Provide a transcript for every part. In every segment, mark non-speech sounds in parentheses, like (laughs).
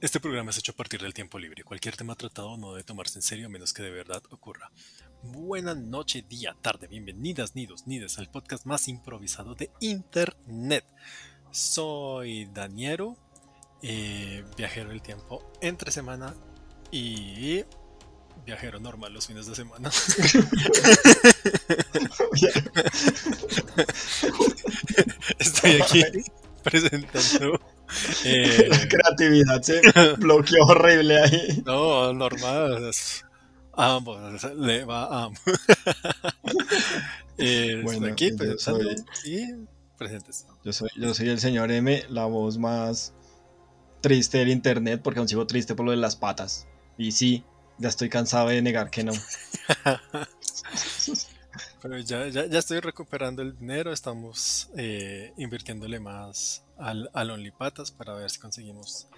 Este programa es hecho a partir del tiempo libre. Cualquier tema tratado no debe tomarse en serio a menos que de verdad ocurra. Buena noche, día, tarde. Bienvenidas, nidos, nides, al podcast más improvisado de Internet. Soy Daniero, eh, viajero del tiempo entre semana y viajero normal los fines de semana. (laughs) (laughs) Estoy aquí (laughs) (laughs) presentando eh, la (laughs) creatividad se bloqueó horrible ahí. No, normal. ambos, le va a ambos. (laughs) eh, bueno, aquí yo soy, y presentes. Yo soy, yo soy el señor M, la voz más triste del internet, porque aún sigo triste por lo de las patas. Y sí, ya estoy cansado de negar que no. Pero ya, ya, ya, estoy recuperando el dinero, estamos eh, invirtiéndole más al, al OnlyPatas para ver si conseguimos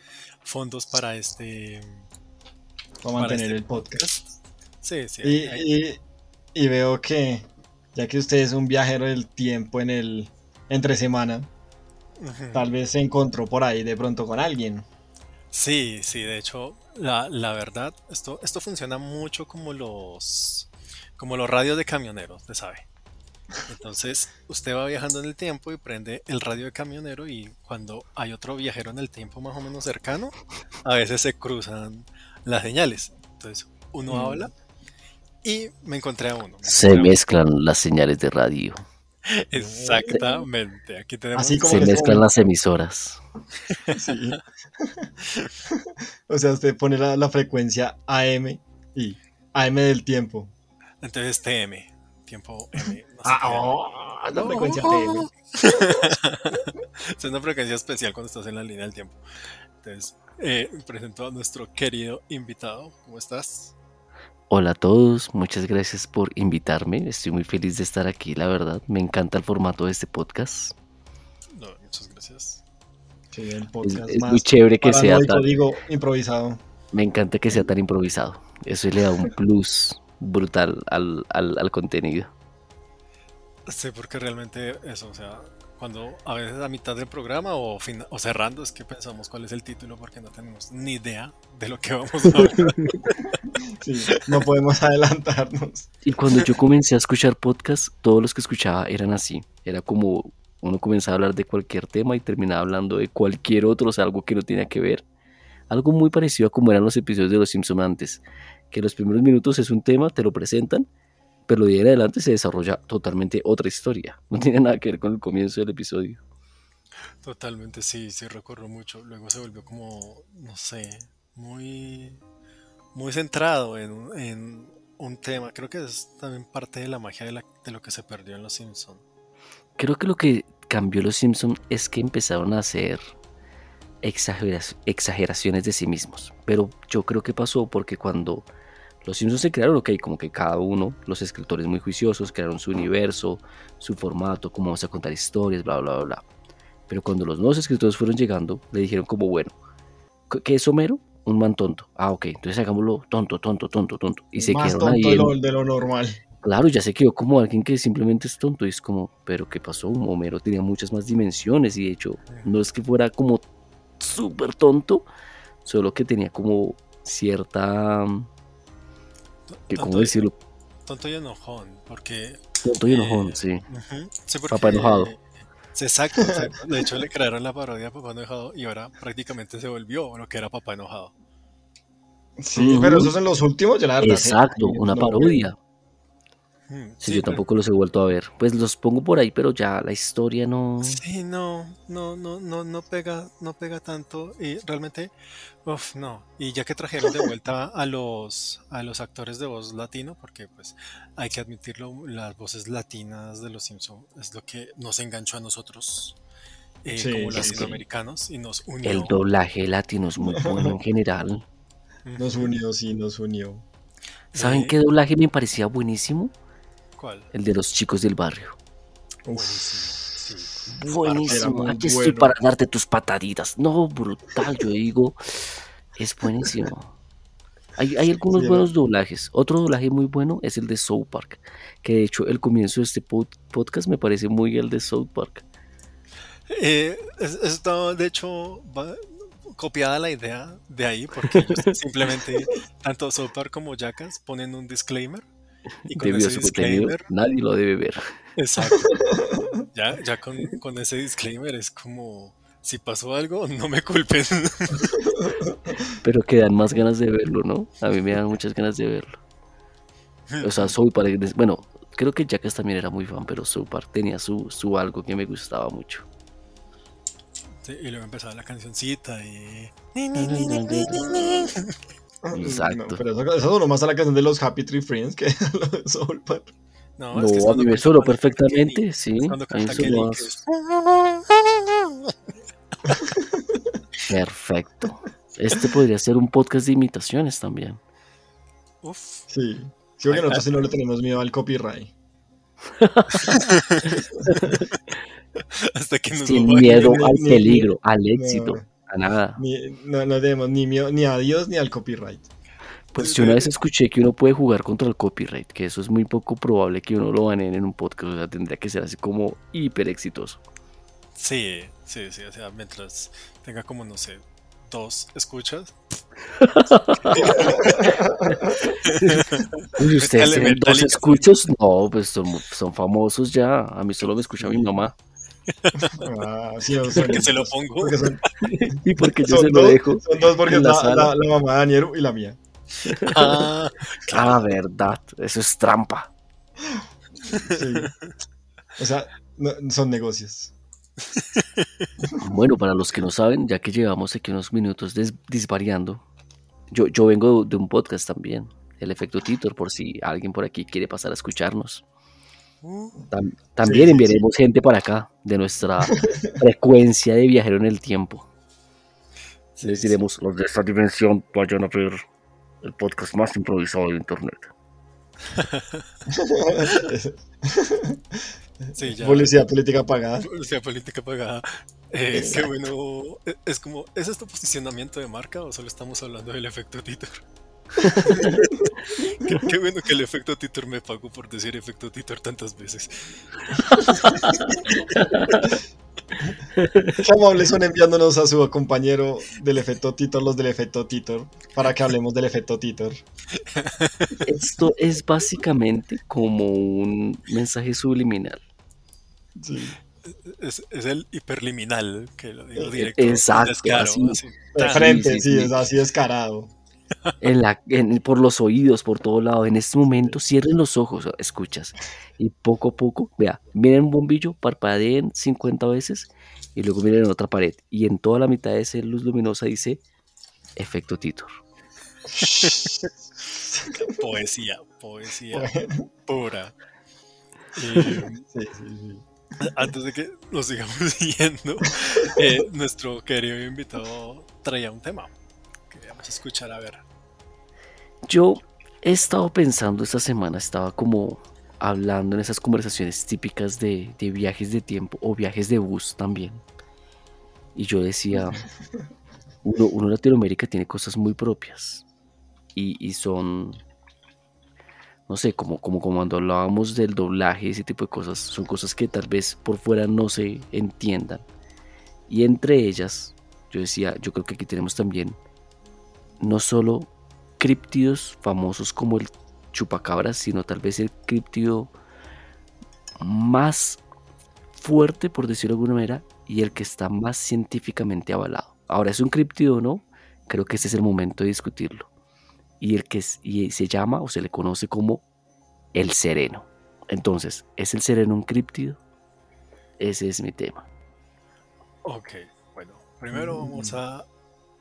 fondos para este... Para mantener este el podcast. Sí, sí. Y, y, veo que, ya que usted es un viajero del tiempo en el entre semana, tal vez se encontró por ahí de pronto con alguien. Sí, sí, de hecho, la, la verdad, esto, esto funciona mucho como los como los radios de camioneros, usted sabe. Entonces, usted va viajando en el tiempo y prende el radio de camionero y cuando hay otro viajero en el tiempo más o menos cercano, a veces se cruzan las señales. Entonces, uno mm. habla y me encontré a uno. se mezclan las señales de radio. (laughs) Exactamente, aquí tenemos. se mezclan las emisoras. (laughs) Sí. (laughs) o sea, usted pone la, la frecuencia AM y AM del tiempo. Entonces TM, tiempo M. ah, oh, la frecuencia TM. (laughs) es una frecuencia especial cuando estás en la línea del tiempo. Entonces, eh, presento a nuestro querido invitado. ¿Cómo estás? Hola a todos, muchas gracias por invitarme. Estoy muy feliz de estar aquí, la verdad. Me encanta el formato de este podcast. No, muchas gracias. Sí, el podcast es, muy chévere que sea tan digo improvisado. Me encanta que sea tan improvisado. Eso le da un plus brutal al, al, al contenido. Sí, porque realmente eso, o sea, cuando a veces a mitad del programa o, o cerrando es que pensamos cuál es el título porque no tenemos ni idea de lo que vamos a hablar. (laughs) Sí, no podemos adelantarnos. Y cuando yo comencé a escuchar podcast, todos los que escuchaba eran así. Era como uno comenzaba a hablar de cualquier tema y terminaba hablando de cualquier otro, o sea, algo que no tenía que ver. Algo muy parecido a como eran los episodios de Los Simpsons antes, que los primeros minutos es un tema, te lo presentan, pero de ahí en adelante se desarrolla totalmente otra historia. (laughs) No tiene nada que ver con el comienzo del episodio. Totalmente, sí, sí recuerdo mucho. Luego se volvió como, no sé, muy, muy centrado en, un tema. Creo que es también parte de la magia de, de lo que se perdió en Los Simpsons. Creo que lo que cambió Los Simpsons es que empezaron a hacer exageraciones de sí mismos. Pero yo creo que pasó porque cuando los Simpsons se crearon, ok, como que cada uno, los escritores muy juiciosos, crearon su universo, su formato, cómo vamos a contar historias, bla, bla, bla, bla. Pero cuando los nuevos escritores fueron llegando, le dijeron como, bueno, ¿qué es Homero? Un man tonto. Ah, ok, entonces hagámoslo tonto, tonto, tonto, tonto. Y se Más tonto de, lo, de lo normal. Claro, ya se quedó como alguien que simplemente es tonto. Y es como, pero ¿qué pasó? Homero tenía muchas más dimensiones y de hecho no es que fuera como súper tonto, solo que tenía como cierta ¿Cómo decirlo? Tonto y enojón, porque... Tonto y enojón, eh, sí. Papá enojado. exacto, (laughs) De hecho, le crearon la parodia a Papá Enojado y ahora prácticamente se volvió lo que era Papá Enojado. Sí, pero esos son los últimos, ya la verdad. Exacto, una parodia. Sí, yo tampoco los he vuelto a ver. Pues los pongo por ahí, pero ya la historia no. Sí, no, no, no, no, no pega, no pega tanto. Y realmente, uff, no. Y ya que trajeron de vuelta (laughs) a los, a los actores de voz latino, porque pues hay que admitirlo, las voces latinas de los Simpsons es lo que nos enganchó a nosotros. Eh, como latinoamericanos y nos unió. El doblaje latino es muy bueno en (laughs) general. Nos unió, sí, nos unió. ¿Saben eh, qué doblaje me parecía buenísimo? El de los chicos del barrio. Buenísimo. Buenísimo. Aquí estoy para darte tus pataditas. No, brutal, yo digo. Es buenísimo. Hay, algunos buenos doblajes. Otro doblaje muy bueno es el de South Park. Que de hecho, el comienzo de este podcast me parece muy el de South Park. Eh, de hecho, copiada la idea de ahí porque ellos (laughs) simplemente, tanto Sopar como Jackass ponen un disclaimer. Y con ese disclaimer, nadie lo debe ver. Exacto. (laughs) Ya, ya con, con ese disclaimer es como si pasó algo, no me culpen. (laughs) Pero quedan más ganas de verlo, ¿no? A mí me dan muchas ganas de verlo. O sea, soy para... Bueno, creo que Jackass también era muy fan, pero Soupar tenía su, su algo que me gustaba mucho. Sí, y luego empezaba la cancioncita y... (laughs) Exacto. pero eso, eso solo más a la canción de los Happy Tree Friends que (laughs) lo de Soul No, no es que a mí me perfectamente, sí. Cuando canta (laughs) Perfecto. Este podría ser un podcast de imitaciones también. Uf. Sí. Creo que nosotros no le tenemos miedo al copyright. (laughs) Hasta que nos Sin miedo al peligro, al éxito, nada. no, no tenemos ni ni a Dios ni al copyright. Pues yo una vez escuché que uno puede jugar contra el copyright, que eso es muy poco probable que uno lo baneen en un podcast, o sea, tendría que ser así como hiper exitoso. Sí, sí, sí, o sea, mientras tenga como, no sé, dos escuchas. (laughs) Uy, ustedes tienen dos escuchos, no, pues son, famosos ya, a mí solo me escucha mi mamá. Ah, sí, (laughs) porque se lo pongo. (laughs) y porque yo se lo dejo. Son dos porque la, la, la, mamá de Daniel y la mía. (laughs) Ah, ah, verdad, eso es trampa. Sí. O sea, son negocios. Bueno, para los que no saben, ya que llevamos aquí unos minutos disvariando, yo, yo vengo de un podcast también, el efecto Titor, por si alguien por aquí quiere pasar a escucharnos. También enviaremos gente para acá, de nuestra (laughs) frecuencia de viajero en el tiempo. Les diremos, los de esta dimensión vayan a ver el podcast más improvisado de internet. (laughs) Policía política pagada. Policía política pagada. Eh, qué bueno. E, es como, ¿es esto posicionamiento de marca o solo estamos hablando del efecto Titor? (laughs) qué, bueno que el efecto Titor me pagó por decir efecto Titor tantas veces. Qué amables son enviándonos a su compañero del efecto Titor, los del efecto Titor, para que hablemos del efecto Titor. Esto es básicamente como un mensaje subliminal. Es, el hiperliminal, que lo digo directo. Exacto. de frente, sí, es así descarado. En la, por los oídos, por todo lado. En este momento, cierren los ojos, escuchas. Y poco a poco, vea, miren un bombillo, parpadeen 50 veces y luego miren en otra pared. Y en toda la mitad de esa luz luminosa dice efecto Titor. (laughs) poesía, poesía pura. Eh, sí, sí, sí antes de que nos sigamos (laughs) siguiendo, eh, nuestro querido invitado traía un tema vamos a escuchar a ver. Yo he estado pensando esta semana, estaba como hablando en esas conversaciones típicas de, viajes de tiempo o viajes de bus también. Y yo decía, (laughs) uno, uno en Latinoamérica tiene cosas muy propias y, y son no sé, como, como, cuando hablábamos del doblaje, ese tipo de cosas, son cosas que tal vez por fuera no se entiendan. Y entre ellas, yo decía, yo creo que aquí tenemos también no solo críptidos famosos como el chupacabras, sino tal vez el críptido más fuerte, por decirlo de alguna manera, y el que está más científicamente avalado. Ahora, ¿es un críptido o no? Creo que ese es el momento de discutirlo y el que se llama o se le conoce como el sereno. Entonces, ¿es el sereno un críptido? Ese es mi tema. Ok, bueno, primero vamos a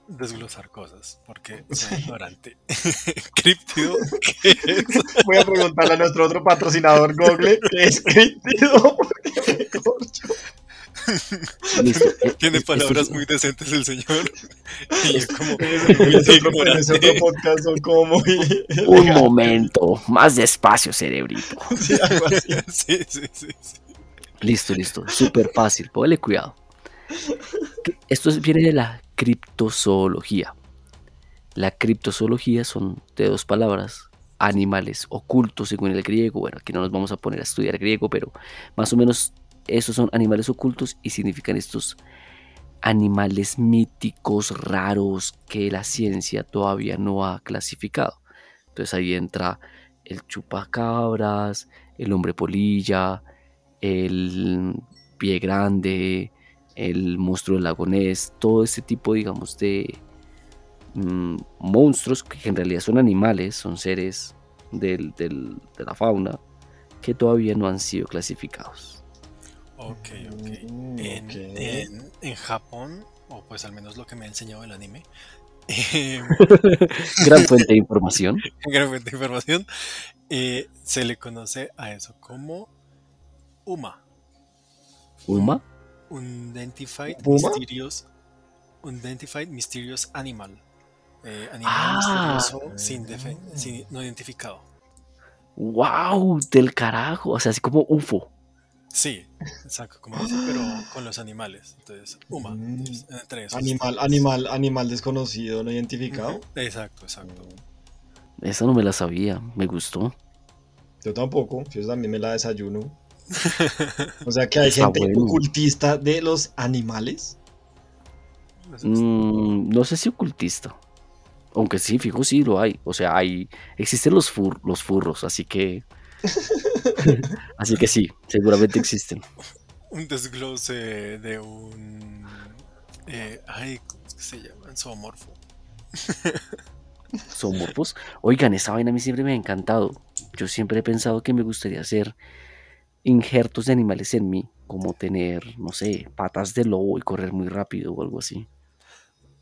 desglosar cosas, porque (laughs) soy ignorante. (laughs) ¿Críptido qué es? Voy a preguntarle a nuestro otro patrocinador Google qué es críptido. (laughs) Tiene palabras muy decentes el señor. Y como. otro, podcast son como muy. Un momento, más despacio, cerebrito. Sí, sí, sí, Listo, listo. Súper fácil. Póngale cuidado. Esto viene de la criptozoología. La criptozoología son de dos palabras, animales ocultos según el griego. Bueno, aquí no nos vamos a poner a estudiar griego, pero más o menos esos son animales ocultos y significan estos animales míticos raros que la ciencia todavía no ha clasificado. Entonces ahí entra el chupacabras, el hombre polilla, el pie grande, el monstruo del lago Ness, todo este tipo, digamos, de mm, monstruos que en realidad son animales, son seres de la fauna que todavía no han sido clasificados. Ok, ok. Mm, en, Japón, o pues al menos lo que me ha enseñado el anime. (laughs) Em, (laughs) gran fuente de información. (laughs) gran fuente de información. Eh, se le conoce a eso como UMA. ¿UMA? Unidentified Mysterious, Unidentified Mysterious Animal. Eh, animal ah. misterioso sin, sin, no identificado. ¡Wow! Del carajo. O sea, así como UFO. Sí, exacto, como UFO, pero con los animales. Entonces, UMA. Mm. entre esos. Animal, animal, animal desconocido, no identificado. Exacto, exacto. Esa no me la sabía, me gustó. Yo tampoco, yo también me la desayuno. (laughs) o sea que hay gente ocultista de los animales. Mm, no sé si ocultista. Aunque sí, fijo, sí lo hay. O sea, hay. Existen los, los furros, así que. (laughs) así que sí, seguramente existen. Un desglose de un. Eh, ay, ¿cómo se llama? Zoomorfo. ¿Zoomorfos? Oigan, esa vaina a mí siempre me ha encantado. Yo siempre he pensado que me gustaría hacer injertos de animales en mí, como tener, no sé, patas de lobo y correr muy rápido o algo así.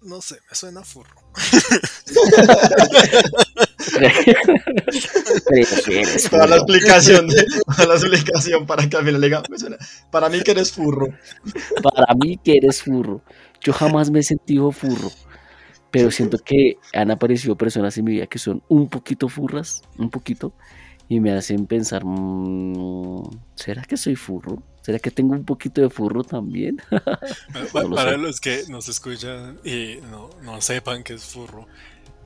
No sé, me suena furro. Para la explicación, para la explicación para que al final le diga, me suena, para mí que eres furro. Para mí que eres furro. Yo jamás me he sentido furro, pero siento que han aparecido personas en mi vida que son un poquito furras, un poquito, y me hacen pensar, mm, ¿será que soy furro? ¿Será que tengo un poquito de furro también? (laughs) para, los que nos escuchan y no, sepan que es furro,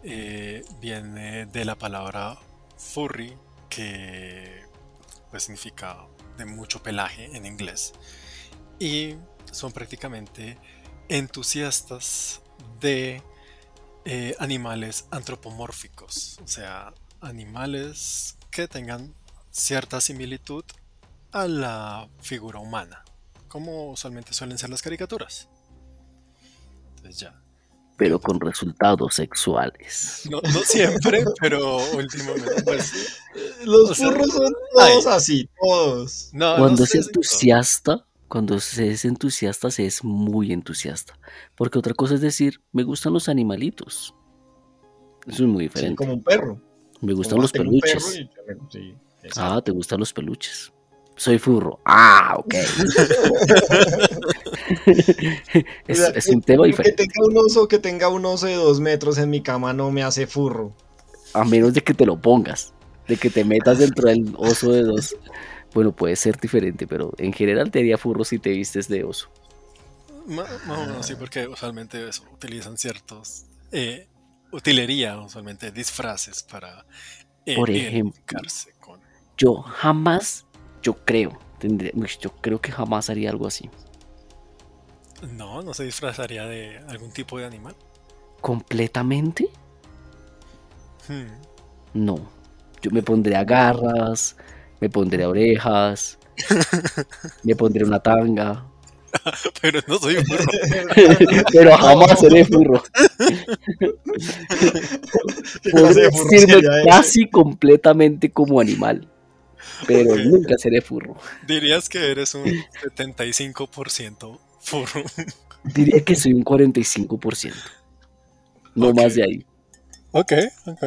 eh, viene de la palabra furry, que pues, significa de mucho pelaje en inglés. Y son prácticamente entusiastas de eh, animales antropomórficos, o sea, animales que tengan cierta similitud a la figura humana, como usualmente suelen ser las caricaturas. Entonces ya. Pero con resultados sexuales. No, siempre, (laughs) pero últimamente. Pues, Los furros son todos así, todos. cuando es entusiasta, cuando se es entusiasta, se es muy entusiasta. Porque otra cosa es decir, me gustan los animalitos. Eso es muy diferente. como un perro. Me gustan los peluches. ah, ¿te gustan los peluches? Soy furro. Ah, ok. (laughs) (laughs) es, un tema diferente. Que tenga un oso, que tenga un oso de dos metros en mi cama no me hace furro. A menos de que te lo pongas, de que te metas dentro del oso de dos. Bueno, puede ser diferente, pero en general te haría furro si te vistes de oso. No, no, sí, porque usualmente eso, utilizan ciertos eh, utilería, usualmente disfraces para eh, Por ejemplo, con... yo jamás, yo creo, yo creo que jamás haría algo así. No, no se disfrazaría de algún tipo de animal. ¿Completamente? Hmm. No. Yo me pondré garras, me pondré orejas, (laughs) me pondré una tanga, (laughs) pero no soy furro. (laughs) pero jamás seré furro. (laughs) Podría decirme casi completamente como animal, pero nunca seré furro. Dirías que eres un 75% furro. Diría que soy un 45%. No más de ahí. Ok, ok.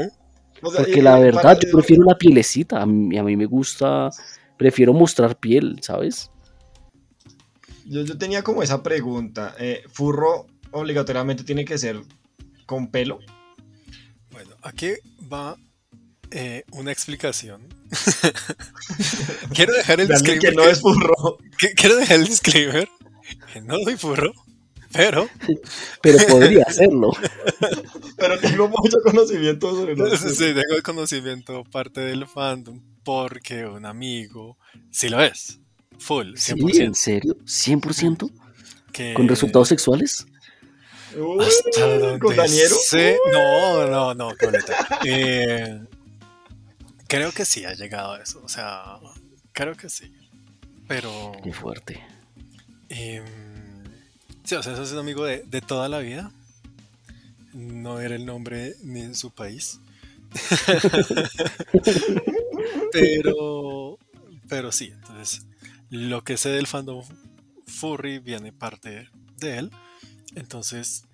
Porque la verdad, yo prefiero la pielecita. a mí me gusta, prefiero mostrar piel, ¿sabes? Yo, tenía como esa pregunta. Eh, ¿Furro obligatoriamente tiene que ser con pelo? Bueno, aquí va eh, una explicación. (laughs) quiero dejar el disclaimer. Que no es furro. quiero dejar el disclaimer. Que no soy furro. Pero. Pero podría (laughs) hacerlo. pero tengo mucho conocimiento sobre los. Sí, tengo conocimiento parte del fandom porque un amigo sí lo es. Full, 100%. ¿En serio? ¿100%? Que... ¿Con resultados sexuales? ¿Hasta ¿Con Daniero? No, no, no, (laughs) eh, creo que sí ha llegado a eso. O sea, creo que sí. Pero. Qué fuerte. Eh, sí, o sea, es un amigo de, de toda la vida. No era el nombre ni en su país. (laughs) pero. Pero sí, entonces. Lo que sé del fandom furry viene parte de él. Entonces,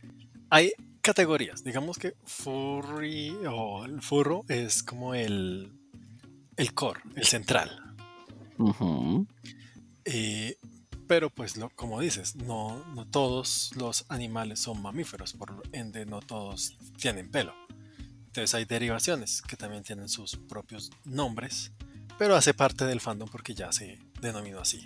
hay categorías. Digamos que furry o el furro es como el, el core, el central. Eh, pero pues lo, como dices, no, no todos los animales son mamíferos, por ende no todos tienen pelo. Entonces hay derivaciones que también tienen sus propios nombres, pero hace parte del fandom porque ya se denominó así.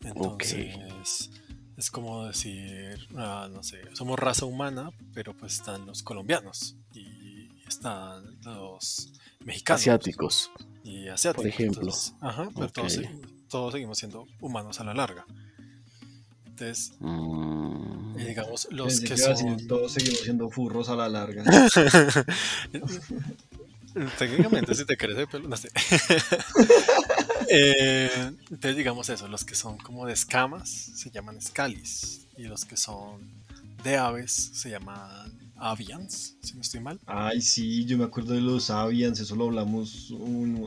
Entonces, es como decir, ah, no sé, somos raza humana, pero pues están los colombianos y están los mexicanos. Asiáticos. Y asiáticos. Por ejemplo. ajá, pero todos, seguimos siendo humanos a la larga. Entonces, mm. digamos, los que, son... todos seguimos siendo furros a la larga. (laughs) Técnicamente, si te crees de pelo, no sé. (laughs) Eh, entonces, digamos eso, los que son como de escamas se llaman scalis y los que son de aves se llaman avians, si no estoy mal. Ay, sí, yo me acuerdo de los avians, eso lo hablamos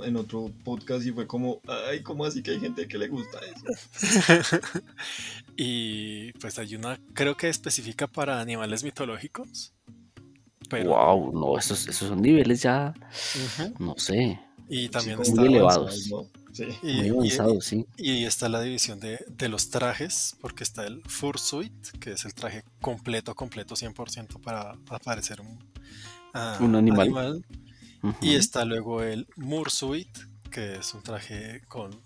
en otro podcast y fue como, ay, ¿cómo así que hay gente que le gusta eso? (laughs) y pues hay una, creo que específica para animales mitológicos. Wow, no, esos, son niveles ya, no sé. Y también muy elevados. Y, muy avanzados, sí. Y está la división de, los trajes, porque está el Fursuit, que es el traje completo, completo, 100% para aparecer un, ah, un animal. Y está luego el Mursuit, que es un traje con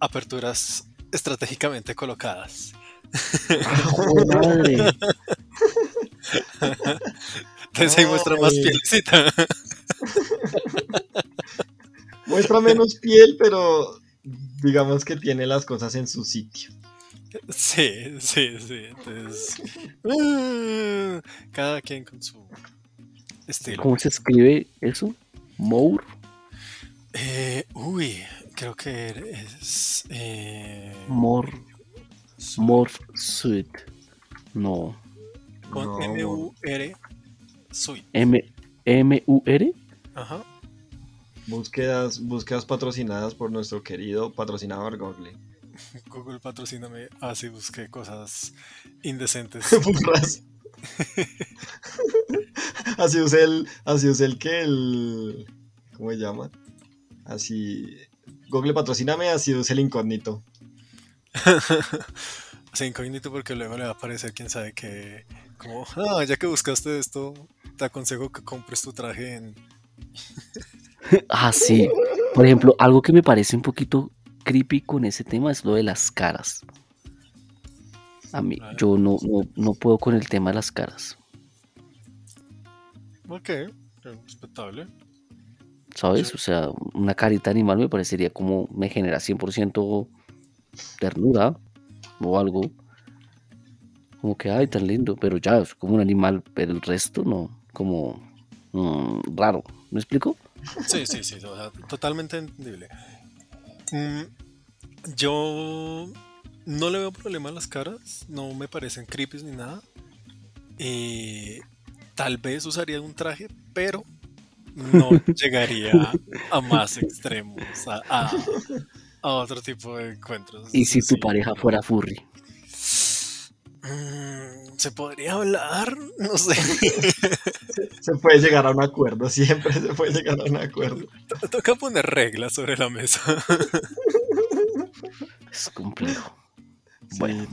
aperturas estratégicamente colocadas. (laughs) ¡Oh, madre! Entonces ahí muestra más pielecita. Muestra menos piel, pero digamos que tiene las cosas en su sitio. Sí, sí, sí. Entonces, uh, cada quien con su estilo. ¿Cómo se escribe eso? ¿Mour? Eh, uy, creo que es. Eh, More. More Sweet. No. Con M-U-R Sweet. M-U-R? Ajá. Búsquedas, búsquedas patrocinadas por nuestro querido patrocinador Google. (laughs) Google patrocíname. Ah, sí, busqué cosas indecentes. (laughs) (laughs) así usé el. Así usé el que el. ¿Cómo se llama? Así. Google patrocíname, así usé el incógnito. así incógnito porque luego le va a aparecer quién sabe que. Como, ah, ya que buscaste esto, te aconsejo que compres tu traje en. Ah, sí. Por ejemplo, algo que me parece un poquito creepy con ese tema es lo de las caras. A mí, yo no, no, puedo con el tema de las caras. Ok, respetable. ¿Sabes? O sea, una carita animal me parecería como me genera 100% ternura o algo. Como que, ay, tan lindo, pero ya es como un animal, pero el resto no, como mm, raro. ¿Me explico? Sí, sí, sí, totalmente entendible. Mm, yo no le veo problema a las caras, no me parecen creepy ni nada. Eh, tal vez usaría un traje, pero no (laughs) llegaría a más extremos, a, otro tipo de encuentros. ¿Y si tu pareja fuera furry? ¿Se podría hablar? No sé. (laughs) Se puede llegar a un acuerdo, siempre se puede llegar a un acuerdo. Toca poner reglas sobre la mesa. Es complejo. Bueno,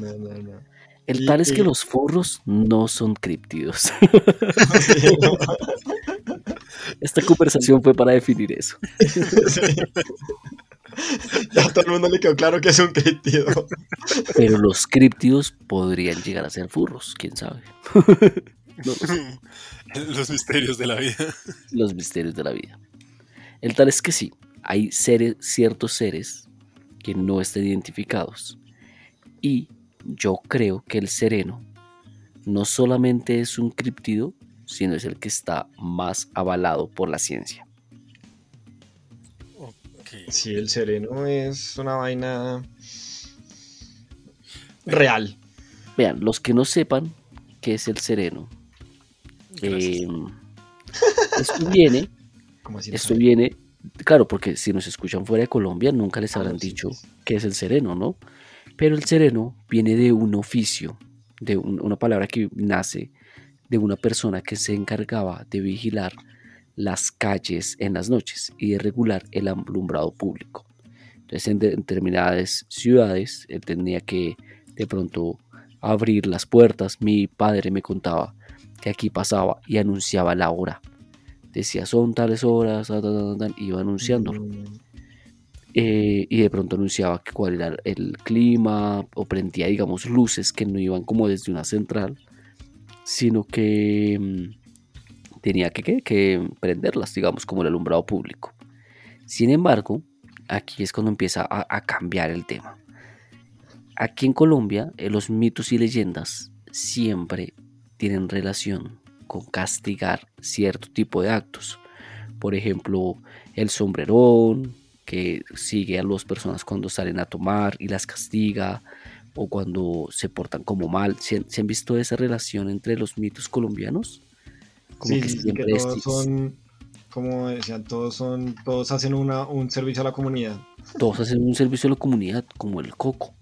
el tal es que los forros no son criptidos. (laughs) Esta conversación fue para definir eso. (laughs) (laughs) Ya a todo el mundo le quedó claro que es un criptido. Pero los criptidos podrían llegar a ser furros, quién sabe. (laughs) (laughs) Los misterios de la vida. Los misterios de la vida. El tal es que sí, hay seres, ciertos seres que no estén identificados y yo creo que el sereno no solamente es un criptido, sino es el que está más avalado por la ciencia. Sí, el sereno es una vaina real. Vean, los que no sepan qué es el sereno, eh, esto viene, esto viene, claro, porque si nos escuchan fuera de Colombia nunca les habrán dicho qué es el sereno, ¿no? Pero el sereno viene de un oficio, de una palabra que nace de una persona que se encargaba de vigilar las calles en las noches y de regular el alumbrado público. Entonces en determinadas ciudades él tenía que de pronto abrir las puertas. Mi padre me contaba que aquí pasaba y anunciaba la hora. Decía son tales horas, y iba anunciándolo. Mm. Eh, y de pronto anunciaba cuál era el clima o prendía, digamos, luces que no iban como desde una central, sino que mm, tenía que, que, prenderlas, digamos, como el alumbrado público. Sin embargo, aquí es cuando empieza a, cambiar el tema. Aquí en Colombia, eh, los mitos y leyendas siempre tienen relación con castigar cierto tipo de actos. Por ejemplo, el sombrerón, que sigue a las personas cuando salen a tomar y las castiga, o cuando se portan como mal. ¿Se, han visto esa relación entre los mitos colombianos? Como sí, que siempre todos son, como decían, todos son, todos hacen una, un servicio a la comunidad. Todos hacen un servicio a la comunidad, como el coco.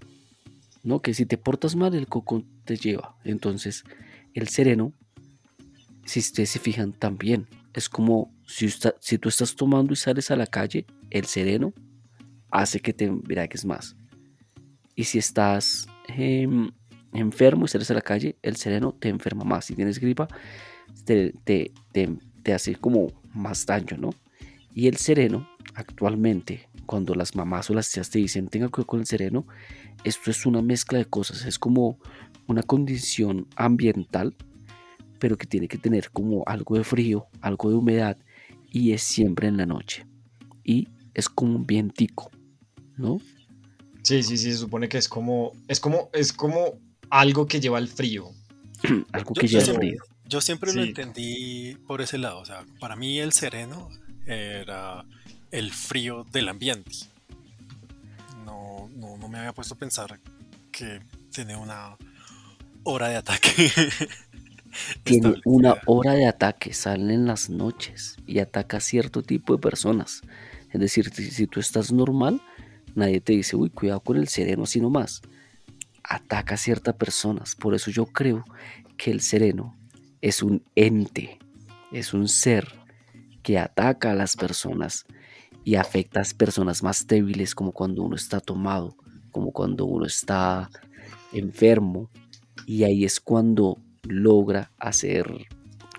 ¿No? Que si te portas mal, el coco te lleva. Entonces, el sereno, si ustedes se fijan también, es como si, si tú estás tomando y sales a la calle, el sereno hace que te es más. Y si estás em, enfermo y sales a la calle, el sereno te enferma más. Si tienes gripa, te, te, hace como más daño, ¿no? Y el sereno, actualmente, cuando las mamás o las tías te dicen tenga cuidado con el sereno, esto es una mezcla de cosas. Es como una condición ambiental, pero que tiene que tener como algo de frío, algo de humedad, y es siempre en la noche. Y es como un vientico, ¿no? Sí, sí, sí, se supone que es como, es como, es como algo que lleva el frío. (clears throat) algo que lleva el frío. Yo siempre lo entendí por ese lado, o sea, para mí el sereno era el frío del ambiente. No, no, no me había puesto a pensar que tiene una hora de ataque. (laughs) tiene una hora de ataque, sale en las noches y ataca a cierto tipo de personas. Es decir, si tú estás normal, Nadie te dice, uy, cuidado con el sereno, sino más. Ataca a ciertas personas. Por eso yo creo que el sereno es un ente, es un ser que ataca a las personas y afecta a las personas más débiles, como cuando uno está tomado, como cuando uno está enfermo. Y ahí es cuando logra hacer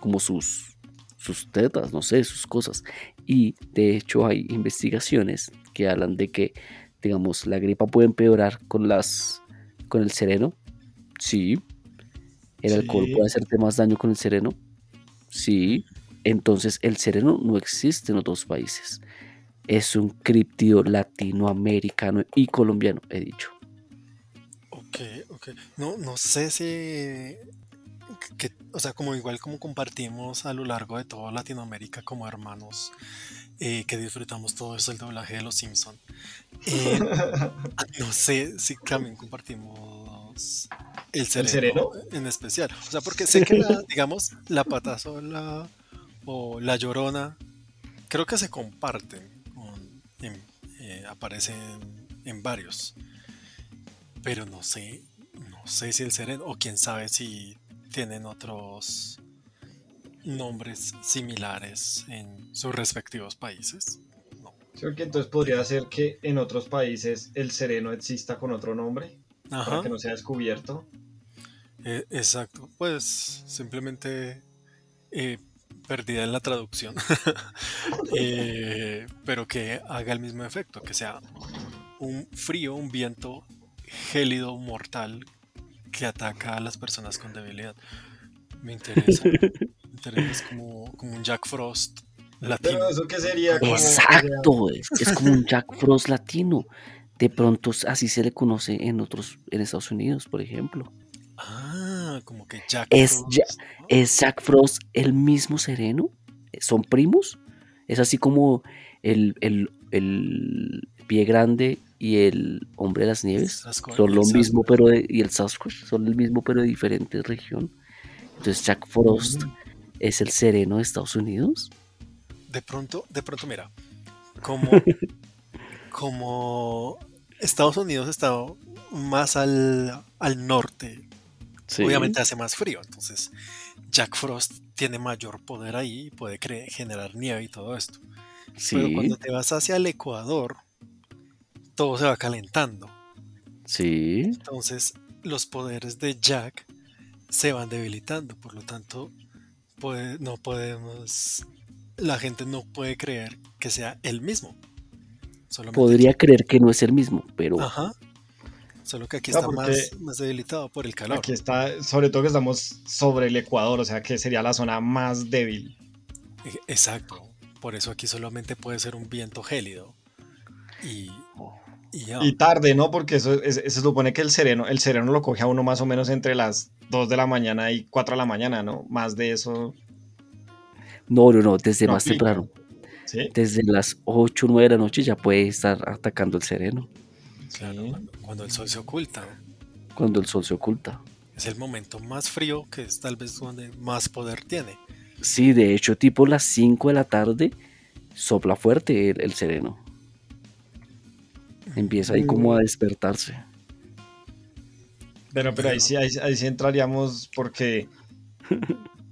como sus, sus tetas, no sé, sus cosas. Y de hecho hay investigaciones que hablan de que digamos, la gripa puede empeorar con las con el sereno. Sí. El alcohol puede hacerte más daño con el sereno. Sí. Entonces el sereno no existe en otros países. Es un criptido latinoamericano y colombiano, he dicho. Ok, ok. No, no sé si o sea, como igual como compartimos a lo largo de toda Latinoamérica como hermanos eh, que disfrutamos todo eso el doblaje de Los Simpson. Eh, (laughs) no sé si también compartimos el sereno, en especial. O sea, porque sé que la, (laughs) digamos, la pata sola o la llorona, creo que se comparten, eh, aparecen en varios. Pero no sé, no sé si el sereno, o quién sabe si tienen otros nombres similares en sus respectivos países. No. Creo que entonces podría ser que en otros países el sereno exista con otro nombre para que no sea descubierto. Eh, exacto, pues simplemente eh, perdida en la traducción, (laughs) eh, pero que haga el mismo efecto, que sea un frío, un viento gélido, mortal, que ataca a las personas con debilidad. Me interesa. (laughs) Me interesa como, como un Jack Frost latino. Pero eso qué sería Exacto, es como un Jack (laughs) Frost latino. De pronto así se le conoce en otros, en Estados Unidos, por ejemplo. Ah, como que Jack Es, Frost, Ja- ¿no? ¿Es Jack Frost el mismo sereno? ¿Son primos? Es así como el, el- el pie grande y el hombre de las nieves. Son lo mismo, pero de- y el Sasquatch son el mismo, pero de diferente región. Entonces, Jack Frost Mm. es el sereno de Estados Unidos. De pronto, de pronto, mira, como, (laughs) como Estados Unidos está más al, al norte, Sí. obviamente hace más frío, entonces Jack Frost tiene mayor poder ahí y puede generar nieve y todo esto. Pero cuando te vas hacia el Ecuador, todo se va calentando. sí. Entonces los poderes de Jack se van debilitando. Por lo tanto, puede- no podemos. La gente no puede creer que sea el mismo. Solamente Podría creer que no es el mismo, pero Ajá. Solo que aquí No, está porque más, más debilitado por el calor. Aquí está, sobre todo que estamos sobre el Ecuador, o sea que sería la zona más débil. E- Exacto. Por eso aquí solamente puede ser un viento gélido. Y, y tarde, ¿no? Porque eso es- se supone que el sereno, el sereno lo coge a uno más o menos entre las 2 de la mañana y 4 de la mañana, ¿no? Más de eso. no, no, no, desde no más aplica. temprano. ¿Sí? Desde las 8 o 9 de la noche ya puede estar atacando el sereno, Claro, Sí. cuando, cuando el sol se oculta. cuando el sol se oculta. Es el momento más frío que es tal vez donde más poder tiene. Sí, de hecho, tipo las 5 de la tarde sopla fuerte el, el sereno. Empieza ahí como a despertarse. Pero, pero ahí sí, ahí, ahí sí entraríamos porque,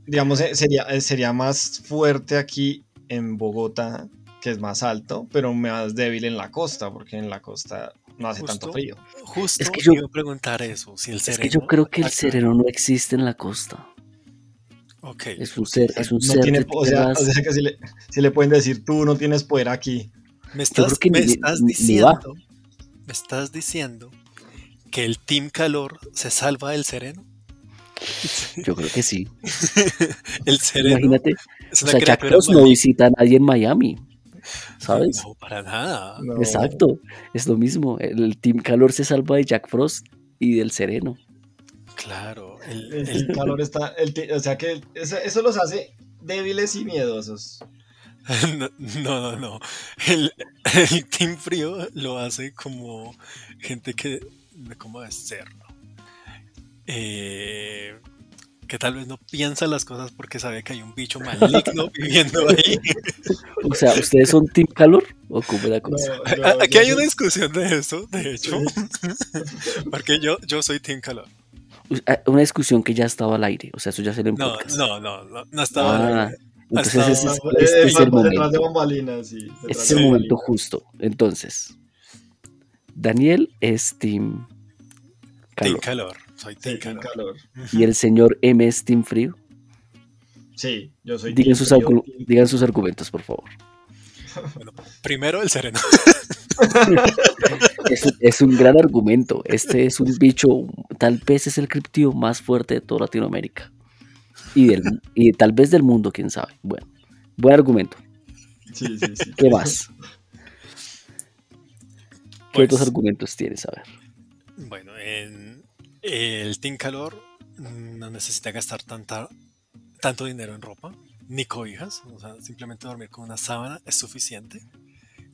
digamos, eh, sería, eh, sería más fuerte aquí en Bogotá, que es más alto, pero más débil en la costa, porque en la costa no hace tanto frío. Justo Es que yo- iba a preguntar eso. Si el Es que yo creo que el sereno no existe en la costa. Ok. Es un ser, es un No ser tiene, o, sea, o sea que si le, si le pueden decir, tú no tienes poder aquí. Me estás, me ni- estás ni- ni diciendo. Me estás diciendo que el Team Calor se salva del sereno. Yo creo que sí. (laughs) El sereno Imagínate, es o sea, Jack Frost no visita a nadie en Miami. ¿Sabes? No, para nada. No. Exacto, es lo mismo. El, Team Calor se salva de Jack Frost y del sereno. Claro. El, El, el- calor está, el o sea que eso, eso los hace débiles y miedosos. (laughs) no, no, no. El, el Team Frío lo hace como gente que. ¿Cómo decirlo? Eh, que tal vez no piensa las cosas porque sabe que hay un bicho maligno (laughs) viviendo ahí. O sea, ¿ustedes son Team Calor o cómo es la cosa? No, Aquí yo hay una discusión de eso, de hecho. (laughs) Porque yo, yo soy Team Calor. Una discusión que ya estaba al aire, o sea, eso ya se lo No, podcast. no, no, no, no estaba. Ah, entonces Hasta- ese es- Eh, este es el momento. de bambalinas, sí, Este es el momento justo. Entonces, Daniel es Team Team Calor Calor. Soy Team Calor. calor. y el señor M es Team Frío. Sí, yo soy Digan team sus, frío, argu- team- digan sus argumentos, por favor. Bueno, primero el sereno. Es, es un gran argumento. Este es un bicho, tal vez es el criptido más fuerte de toda Latinoamérica. Y, del, y tal vez del mundo, quién sabe. Bueno, buen argumento. Sí, sí, sí. ¿Qué más? ¿Qué Pues, otros argumentos tienes? A ver. Bueno, en el Team Calor no necesita gastar tanta, tanto dinero en ropa, ni cobijas, o sea, simplemente dormir con una sábana es suficiente.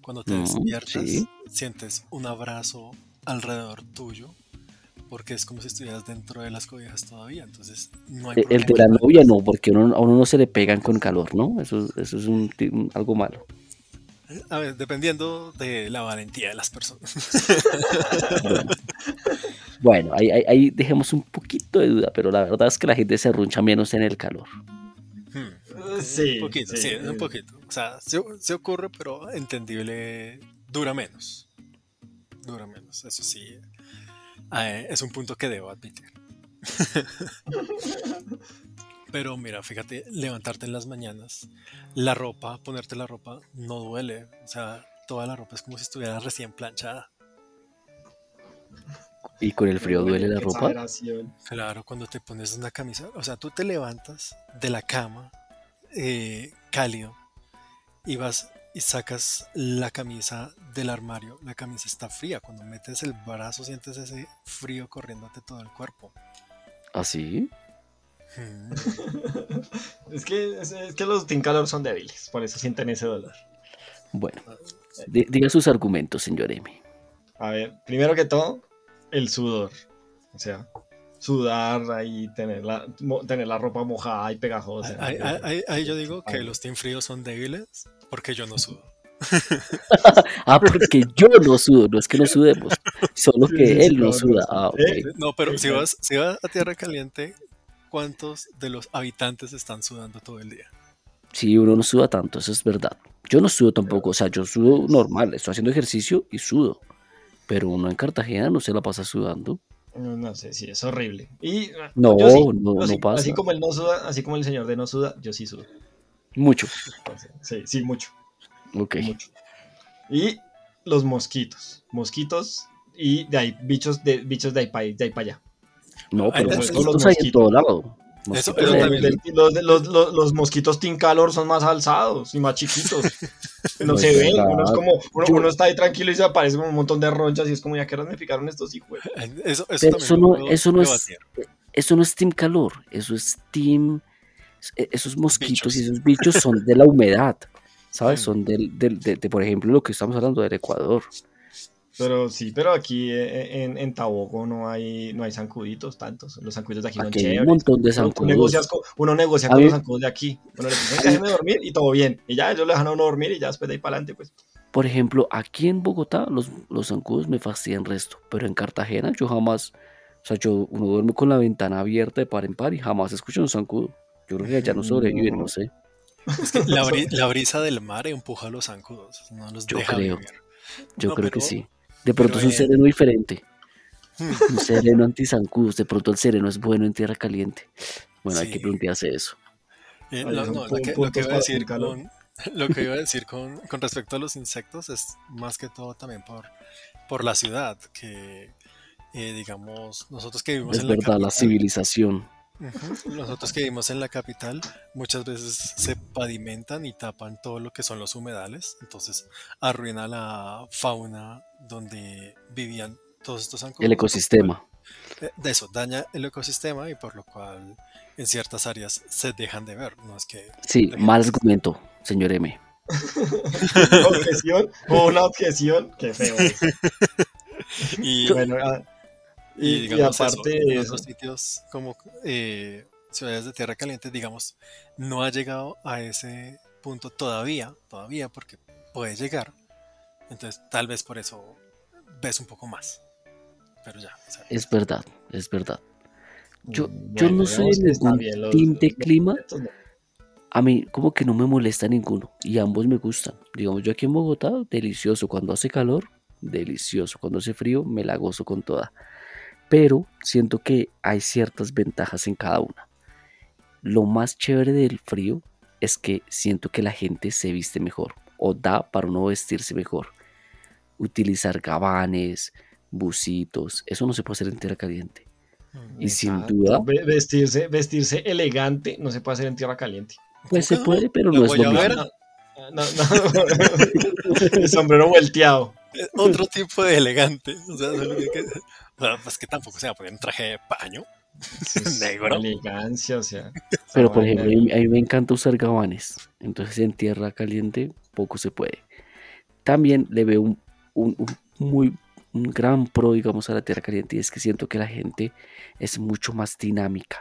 Cuando te Mm, despiertas, sí. sientes un abrazo alrededor tuyo, porque es como si estuvieras dentro de las cobijas todavía, entonces no hay Eh, El de la novia no, porque a uno, a uno no se le pegan con calor, ¿no? Eso, eso es un- algo malo. A ver, dependiendo de la valentía de las personas. (laughs) Bueno, Bueno, ahí, ahí- ahí dejemos un poquito de duda, pero la verdad es que la gente se arruncha menos en el calor. Hmm. Sí, un poquito, sí, sí. un poquito. O sea, se, se ocurre, pero entendible, dura menos. Dura menos, eso sí. eh, es un punto que debo admitir. (laughs) pero mira, fíjate, levantarte en las mañanas, la ropa, ponerte la ropa, no duele. O sea, toda la ropa es como si estuviera recién planchada. Y con el frío duele la ropa. Claro, cuando te pones una camisa, o sea, tú te levantas de la cama eh, cálido y vas y sacas la camisa del armario, la camisa está fría. Cuando metes el brazo sientes ese frío corriéndote todo el cuerpo. ¿Así? Mm. (laughs) Es que, es, es que los Team Calor son débiles, por eso sienten ese dolor. Bueno, di- diga sus argumentos, señor M. A ver, primero que todo, el sudor. O sea, sudar ahí, tener la, mo- tener la ropa mojada y pegajosa. Ahí, ahí- ahí- ahí yo digo que los team fríos son débiles porque yo no sudo. (laughs) Ah, porque yo no sudo, no es que no sudemos, solo que él no suda. Ah. Eh, No, pero si vas, si vas a Tierra Caliente, ¿cuántos de los habitantes están sudando todo el día? Sí, uno no suda tanto, eso es verdad. Yo no sudo tampoco, o sea, yo sudo normal, estoy haciendo ejercicio y sudo. Pero uno en Cartagena no se la pasa sudando. No, no sé, sí, es horrible. Y ah, No, yo sí, no, yo no sí, pasa. Así como él no suda, así como el señor de no suda, yo sí sudo. Mucho. Entonces, sí, sí, mucho, Ok. mucho. Y los mosquitos, mosquitos y de ahí bichos de bichos de ahí para de ahí para allá. No, pero mosquitos los hay en mosquitos. todo lado. Eso, pero también- los, los, los, los mosquitos Team Calor son más alzados y más chiquitos. (laughs) No No se ven, uno es como, uno, Yo- uno está ahí tranquilo y se aparece como un montón de ronchas y es como ya que me picaron estos hijos. (laughs) Eso, eso no, puedo eso no es, eso no es team calor, eso es team, e- esos mosquitos y esos bichos son de la humedad, ¿sabes? Mm. Son del, del- de, de, por ejemplo, lo que estamos hablando del Ecuador. Pero sí, pero aquí eh, en, en Taboco no hay, no hay zancuditos tantos. Los zancuditos de aquí son Aquí un chéveres. montón de Uno, zancudos. con, uno negocia con los zancudos de aquí. Uno le dice, "Venga, déjeme dormir y todo bien. Y ya ellos le dejan a uno dormir y ya después de ahí para adelante, pues. Por ejemplo, aquí en Bogotá los, los zancudos me fastidian resto, pero en Cartagena yo jamás, o sea, yo uno duerme con la ventana abierta de par en par y jamás escucho un zancudo. Yo creo que allá no sobreviven, no sé. Es que la, (laughs) bri- la brisa del mar empuja a los zancudos, no los Yo deja creo. vivir. Yo No, creo que pero- sí. De pronto pero es un en- sereno diferente. Hmm. Un sereno anti-zancudos. De pronto el sereno es bueno en tierra caliente. Bueno, hay que Sí. plantearse eso. Eh, lo, no, que, lo puntos que iba a decir con, (laughs) lo que iba a decir con, con respecto a los insectos es más que todo también por, por la ciudad, que eh, digamos, nosotros que vivimos Es en la verdad, la capital, civilización. Nosotros que vivimos en la capital muchas veces se pavimentan y tapan todo lo que son los humedales, entonces arruina la fauna donde vivían todos estos zancudos. El ecosistema. Eh, De eso, daña el ecosistema y por lo cual en ciertas áreas se dejan de ver. No es que Sí, mal argumento, señor M. (laughs) Objeción o una objeción, qué feo. (laughs) Y, Bueno, ah, y y, y digamos eso, aparte en de eso, otros sitios como eh, ciudades de tierra caliente, digamos, no ha llegado a ese punto todavía, todavía, porque puede llegar. Entonces, tal vez por eso ves un poco más. Pero ya, o sea, Es verdad, es verdad. Yo, mm, yo no bueno, soy ningún los- team de los clima. no. A mí como que no me molesta ninguno y ambos me gustan. Digamos, yo aquí en Bogotá, delicioso. Cuando hace calor, delicioso. Cuando hace frío, me la gozo con toda. Pero siento que hay ciertas ventajas en cada una. Lo más chévere del frío es que siento que la gente se viste mejor o da para uno vestirse mejor. Utilizar gabanes, bucitos, eso no se puede hacer en tierra caliente. mm, Y sin duda, ve- Vestirse, vestirse elegante no se puede hacer en tierra caliente. pues se puede, pero La no es lo mismo. No, no. (laughs) El sombrero volteado. eh, otro tipo de elegante. O sea, que, pues que tampoco se va a poner un traje de paño. (laughs) Negro. Elegancia, o sea. Pero por ejemplo, a mí, a mí me encanta usar gabanes. Entonces en tierra caliente poco se puede. También le veo un, un- un muy un gran pro, digamos, a la tierra caliente y es que siento que la gente es mucho más dinámica.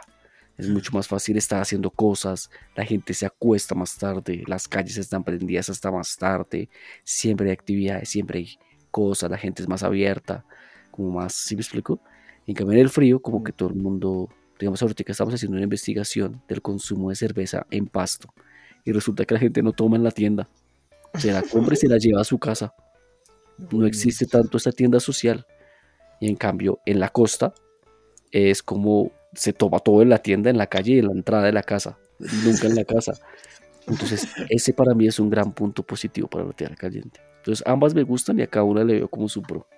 Es mucho más fácil estar haciendo cosas, la gente se acuesta más tarde, las calles están prendidas hasta más tarde, siempre hay actividades, siempre hay cosas, la gente es más abierta, como más, ¿sí me explico? En cambio en el frío, como que todo el mundo, digamos ahorita que estamos haciendo una investigación del consumo de cerveza en pasto y resulta que la gente no toma en la tienda, se la compra y se la lleva a su casa. (laughs) No existe tanto esta tienda social y en cambio en la costa es como se toma todo en la tienda, en la calle y en la entrada de la casa, nunca en la casa. Entonces ese para mí es un gran punto positivo para la tierra caliente. Entonces ambas me gustan y a cada una le veo como su pro.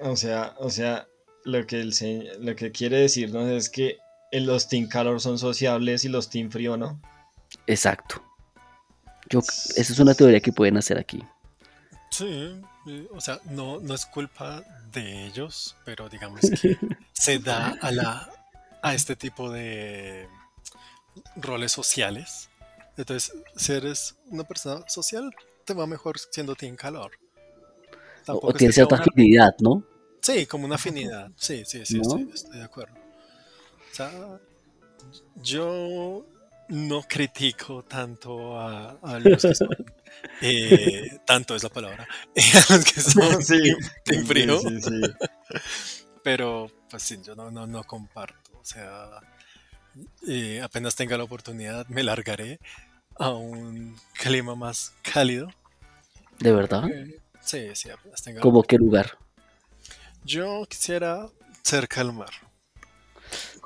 O sea, o sea, lo que, el, se- lo que quiere decirnos es que los team calor son sociables y los team frío no. Exacto. Yo, esa es una teoría que pueden hacer aquí. Sí, eh, o sea, no, no es culpa de ellos, pero digamos que (laughs) se da a, la, a este tipo de roles sociales. Entonces, si eres una persona social, te va mejor siendo en calor. O, Tampoco o es que tiene cierta una- afinidad, ¿no? Sí, como una afinidad. Sí, sí, sí, ¿No? estoy, estoy de acuerdo. O sea, yo no critico tanto a, a los que son, (laughs) eh, tanto es la palabra, (laughs) a los que son sí, frío, sí, sí. pero pues sí, yo no, no, no comparto. O sea, eh, apenas tenga la oportunidad me largaré a un clima más cálido. De verdad. Eh, sí, sí, apenas la ¿Cómo qué lugar? Yo quisiera cerca al mar.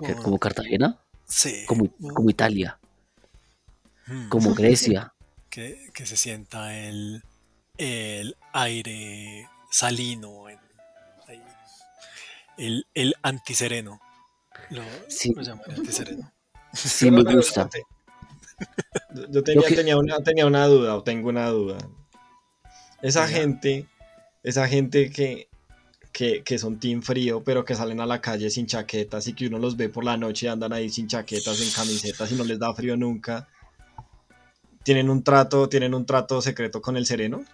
¿Qué- Con- ¿Como Cartagena? sí, Como, Italia, mm, como Grecia. que, que se sienta el, el aire salino, en- ahí. el, el antisereno. Lo, Sí. lo llaman antisereno. Sí me gusta. Yo- Yo tenía, que- tenía, una, tenía una duda, o tengo una duda. Esa gente, esa gente que, que, que son team frío, pero que salen a la calle sin chaquetas y que uno los ve por la noche y andan ahí sin chaquetas, en camisetas y no les da frío nunca. ¿Tienen un trato, tienen un trato secreto con el sereno?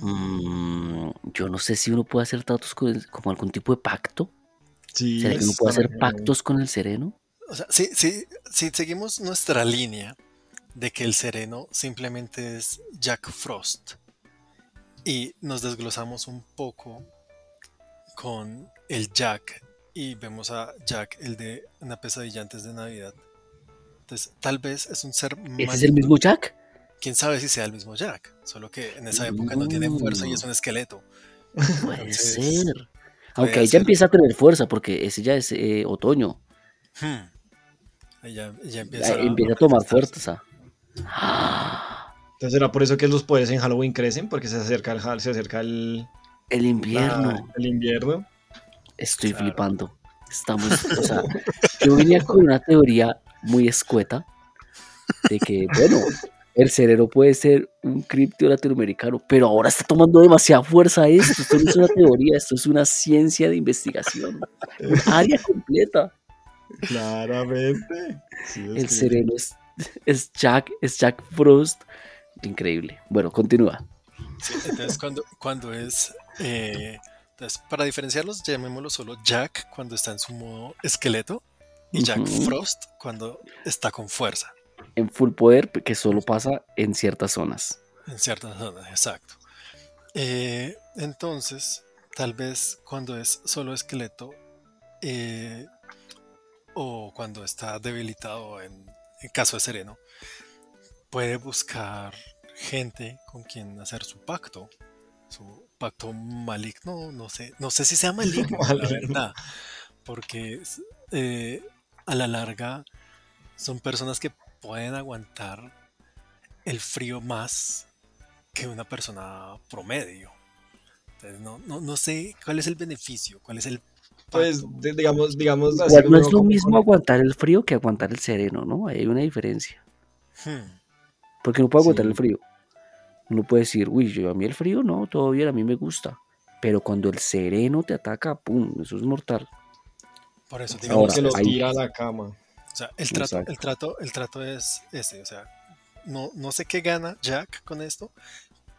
Mm, yo no sé si uno puede hacer tratos con el- como algún tipo de pacto. Sí. ¿Será que uno puede hacer pactos con el sereno? O sea, si, si, si seguimos nuestra línea de que el sereno simplemente es Jack Frost y nos desglosamos un poco con el Jack y vemos a Jack, el de una pesadilla antes de Navidad. Entonces, tal vez es un ser ¿Ese es el mismo Jack? Quién sabe si sea el mismo Jack, solo que en esa época no tiene fuerza y es un esqueleto. Puede Entonces, ser. Aunque ahí ya ser. empieza a tener fuerza porque ese ya es eh, otoño. Hmm. Ahí ya, ya empieza, empieza a tomar manifestarse. fuerza. Entonces era por eso que los poderes en Halloween crecen, porque se acerca el, se acerca el, el invierno. la- el invierno. Estoy Claro. flipando. Estamos, (laughs) o sea, yo venía con una teoría muy escueta de que, bueno, el sereno puede ser un criptio latinoamericano, pero ahora está tomando demasiada fuerza esto. Esto no es una teoría, esto es una ciencia de investigación. Un área completa. Claramente. Sí, El sereno es, (laughs) es Jack, es Jack Frost. Increíble. Bueno, continúa. Sí, entonces cuando, cuando es... eh, entonces, para diferenciarlos, llamémoslo solo Jack cuando está en su modo esqueleto y Jack. Frost cuando está con fuerza En full poder, que solo pasa en ciertas zonas. en ciertas zonas, exacto. Eh, entonces, tal vez cuando es solo esqueleto eh, o cuando está debilitado en, en caso de sereno, puede buscar gente con quien hacer su pacto, su pacto maligno, no sé, no sé si sea maligno, (laughs) la verdad, porque eh, a la larga son personas que pueden aguantar el frío más que una persona promedio. Entonces, no, no, no sé cuál es el beneficio, cuál es el Pues, digamos, digamos así no es lo como- mismo aguantar el frío que aguantar el sereno, ¿no? Hay una diferencia. Hmm, Porque no puede aguantar Sí. el frío. Uno puede decir, uy, yo a mí el frío no, todo bien, a mí me gusta. Pero cuando el sereno te ataca, pum, eso es mortal. Por eso, digamos digamos, que lo ahí- tira a la cama. o sea, el trato, Exacto. el trato, el trato es ese, o sea, no, no sé qué gana Jack con esto,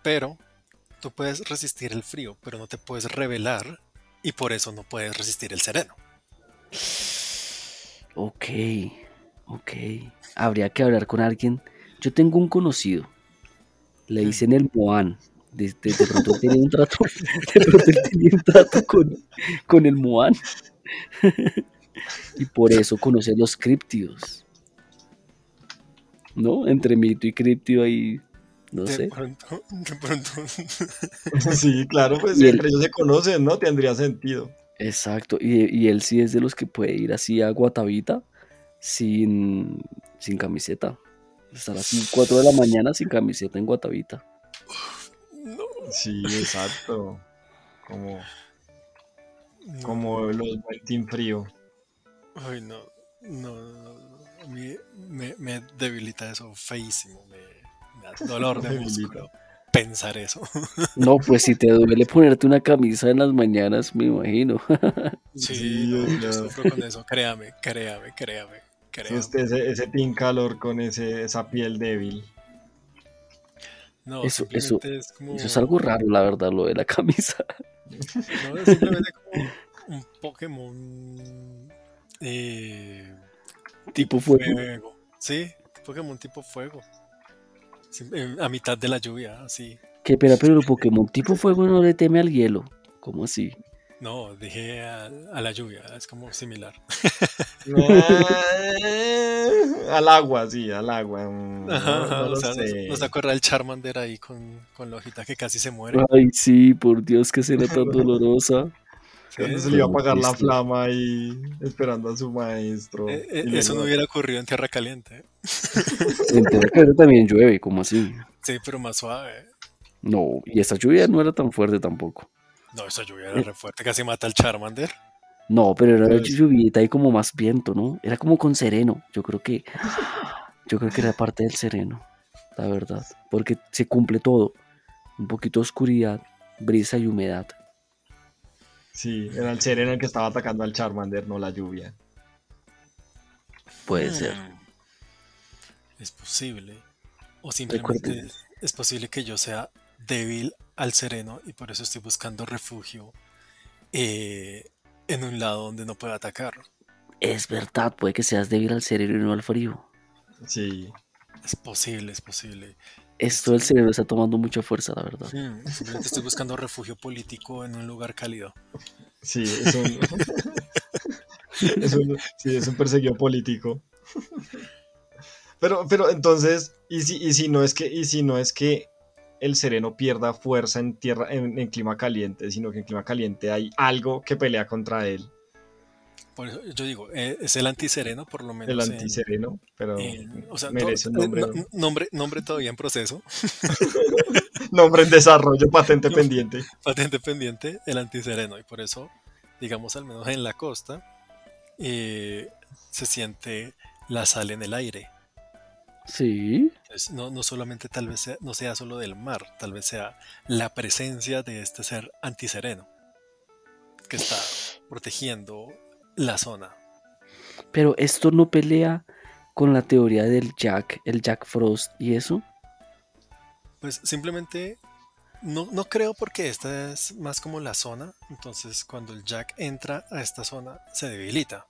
pero tú puedes resistir el frío, pero no te puedes rebelar y por eso no puedes resistir el sereno. Ok, ok. Habría que hablar con alguien. Yo tengo un conocido. Le dicen el Moan. De, de- pronto tenía un trato. De pronto tenía un trato con, con el Moan. y por eso conoce los críptidos. ¿No? Entre mito y críptido ahí. No de sé. pronto, de pronto. (laughs) Sí, claro, pues Y ellos se conocen, ¿no? Tendría sentido. Exacto. Y, y él sí es de los que puede ir así a Guatavita sin, sin camiseta. Estar así 4 de la mañana sin camiseta en Guatavita. no, Sí, exacto. Como, no. como los team frío. Ay, no, no, no, no. A mí me, me debilita eso feísimo. Me, dolor de músculo pensar eso. (laughs) No, pues si te duele ponerte una camisa en las mañanas, me imagino. (laughs) Sí, Sí, no, o yo sufro con eso. Créame, créame, créame. créame. Usted, ese, ese team calor con ese, esa piel débil. No, Eso- eso- simplemente es como. Eso es algo raro, la verdad, lo de la camisa. No, es simplemente (laughs) como un Pokémon. Eh, Tipo fuego. fuego. Sí, Pokémon tipo fuego. Eh, a mitad de la lluvia, así. Que espera, pero el Pokémon tipo fuego no le teme al hielo. ¿Cómo así? No, dije a, a la lluvia, es como similar. Ah, al agua, sí, al agua. mm, No, no o lo sea, nos, sé. nos acuerda el Charmander ahí con, con la hojita que casi se muere. Ay, sí, por Dios, que será (laughs) tan dolorosa. Cuando se le iba a Como apagar la flama ahí esperando a su maestro. eh, eh, Y eso no hubiera ocurrido en Tierra Caliente. En Tierra Caliente también llueve, ¿cómo así? Sí, pero más suave. No, y esa lluvia no era tan fuerte tampoco. No, esa lluvia era re fuerte, casi mata al Charmander. No, pero era Pues- lluvia y como más viento, ¿no? Era como con sereno. Yo creo que. Yo creo que era parte del sereno, la verdad. Porque se cumple todo. Un poquito de oscuridad, brisa y humedad. Sí, era el sereno el que estaba atacando al Charmander, no la lluvia. Puede ser. Es posible. O simplemente es posible que yo sea débil al sereno y por eso estoy buscando refugio eh, en un lado donde no pueda atacar. Es verdad, puede que seas débil al sereno y no al frío. Sí. Es posible, es posible. Esto del sereno está tomando mucha fuerza, la verdad. Mm, simplemente estoy buscando refugio político en un lugar cálido. Sí, es un. (laughs) es un, sí, es un perseguido político. Pero, pero entonces, ¿y si, y si no es que, y si no es que el sereno pierda fuerza en tierra, en, en clima caliente, sino que en clima caliente hay algo que pelea contra él, Por eso yo digo, eh, es el antisereno, por lo menos. el en- antisereno, pero en- o sea, merece un eh, nombre, no- nombre, nombre todavía en proceso, (laughs) nombre en desarrollo, patente (laughs) pendiente. patente pendiente, el antisereno. Y por eso, digamos, al menos en la costa, eh, se siente la sal en el aire. Sí. Entonces, no, no solamente tal vez sea, no sea solo del mar, tal vez sea la presencia de este ser antisereno que está protegiendo la zona. Pero esto no pelea con la teoría del Jack, el Jack Frost y eso. Pues simplemente no, no creo porque esta es más como la zona, entonces cuando el Jack entra a esta zona se debilita.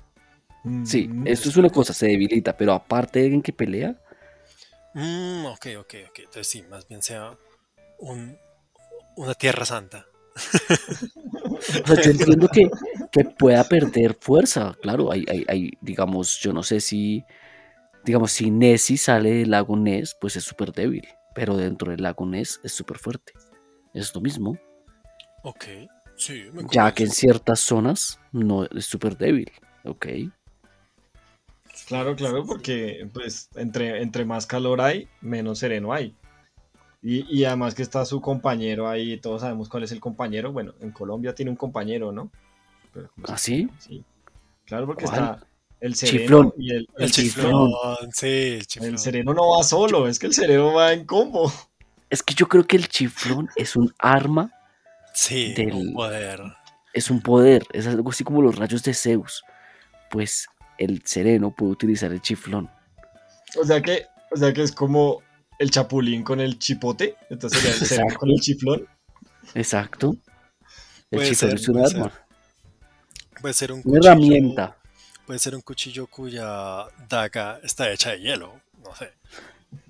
Sí, Mm, esto es una cosa, se debilita, pero aparte de alguien que pelea, Mm, ok, ok, ok. Entonces sí, más bien sea un, una tierra santa. o sea, yo entiendo que, que pueda perder fuerza, claro, hay, hay, hay, digamos, yo no sé si, digamos, si Nessie sale del lago Ness, pues es súper débil, pero dentro del lago Ness es súper fuerte, es lo mismo, Ok, sí, me ya que en ciertas zonas no es súper débil, ok, Claro, claro, porque pues entre, entre más calor hay, menos sereno hay. Y, y además que está su compañero ahí, todos sabemos cuál es el compañero. Bueno, en Colombia tiene un compañero, ¿no? Pero, ¿cómo se ¿Ah, sí? Sí. Claro, porque ¿Cuál? está el sereno Chiflón. y el, El chiflón. chiflón, sí, el chiflón. El sereno no va solo, es que el sereno va en combo. Es que yo creo que el chiflón es un arma, Sí, del- un poder. es un poder, es algo así como los rayos de Zeus, pues el sereno puede utilizar el chiflón. O sea que, o sea que es como el chapulín con el chipote. Entonces sería el sereno con el chiflón. Exacto. El Puede chiflón ser, es un ser. Puede ser un una cuchillo. herramienta. Puede ser un cuchillo cuya daga está hecha de hielo. No sé.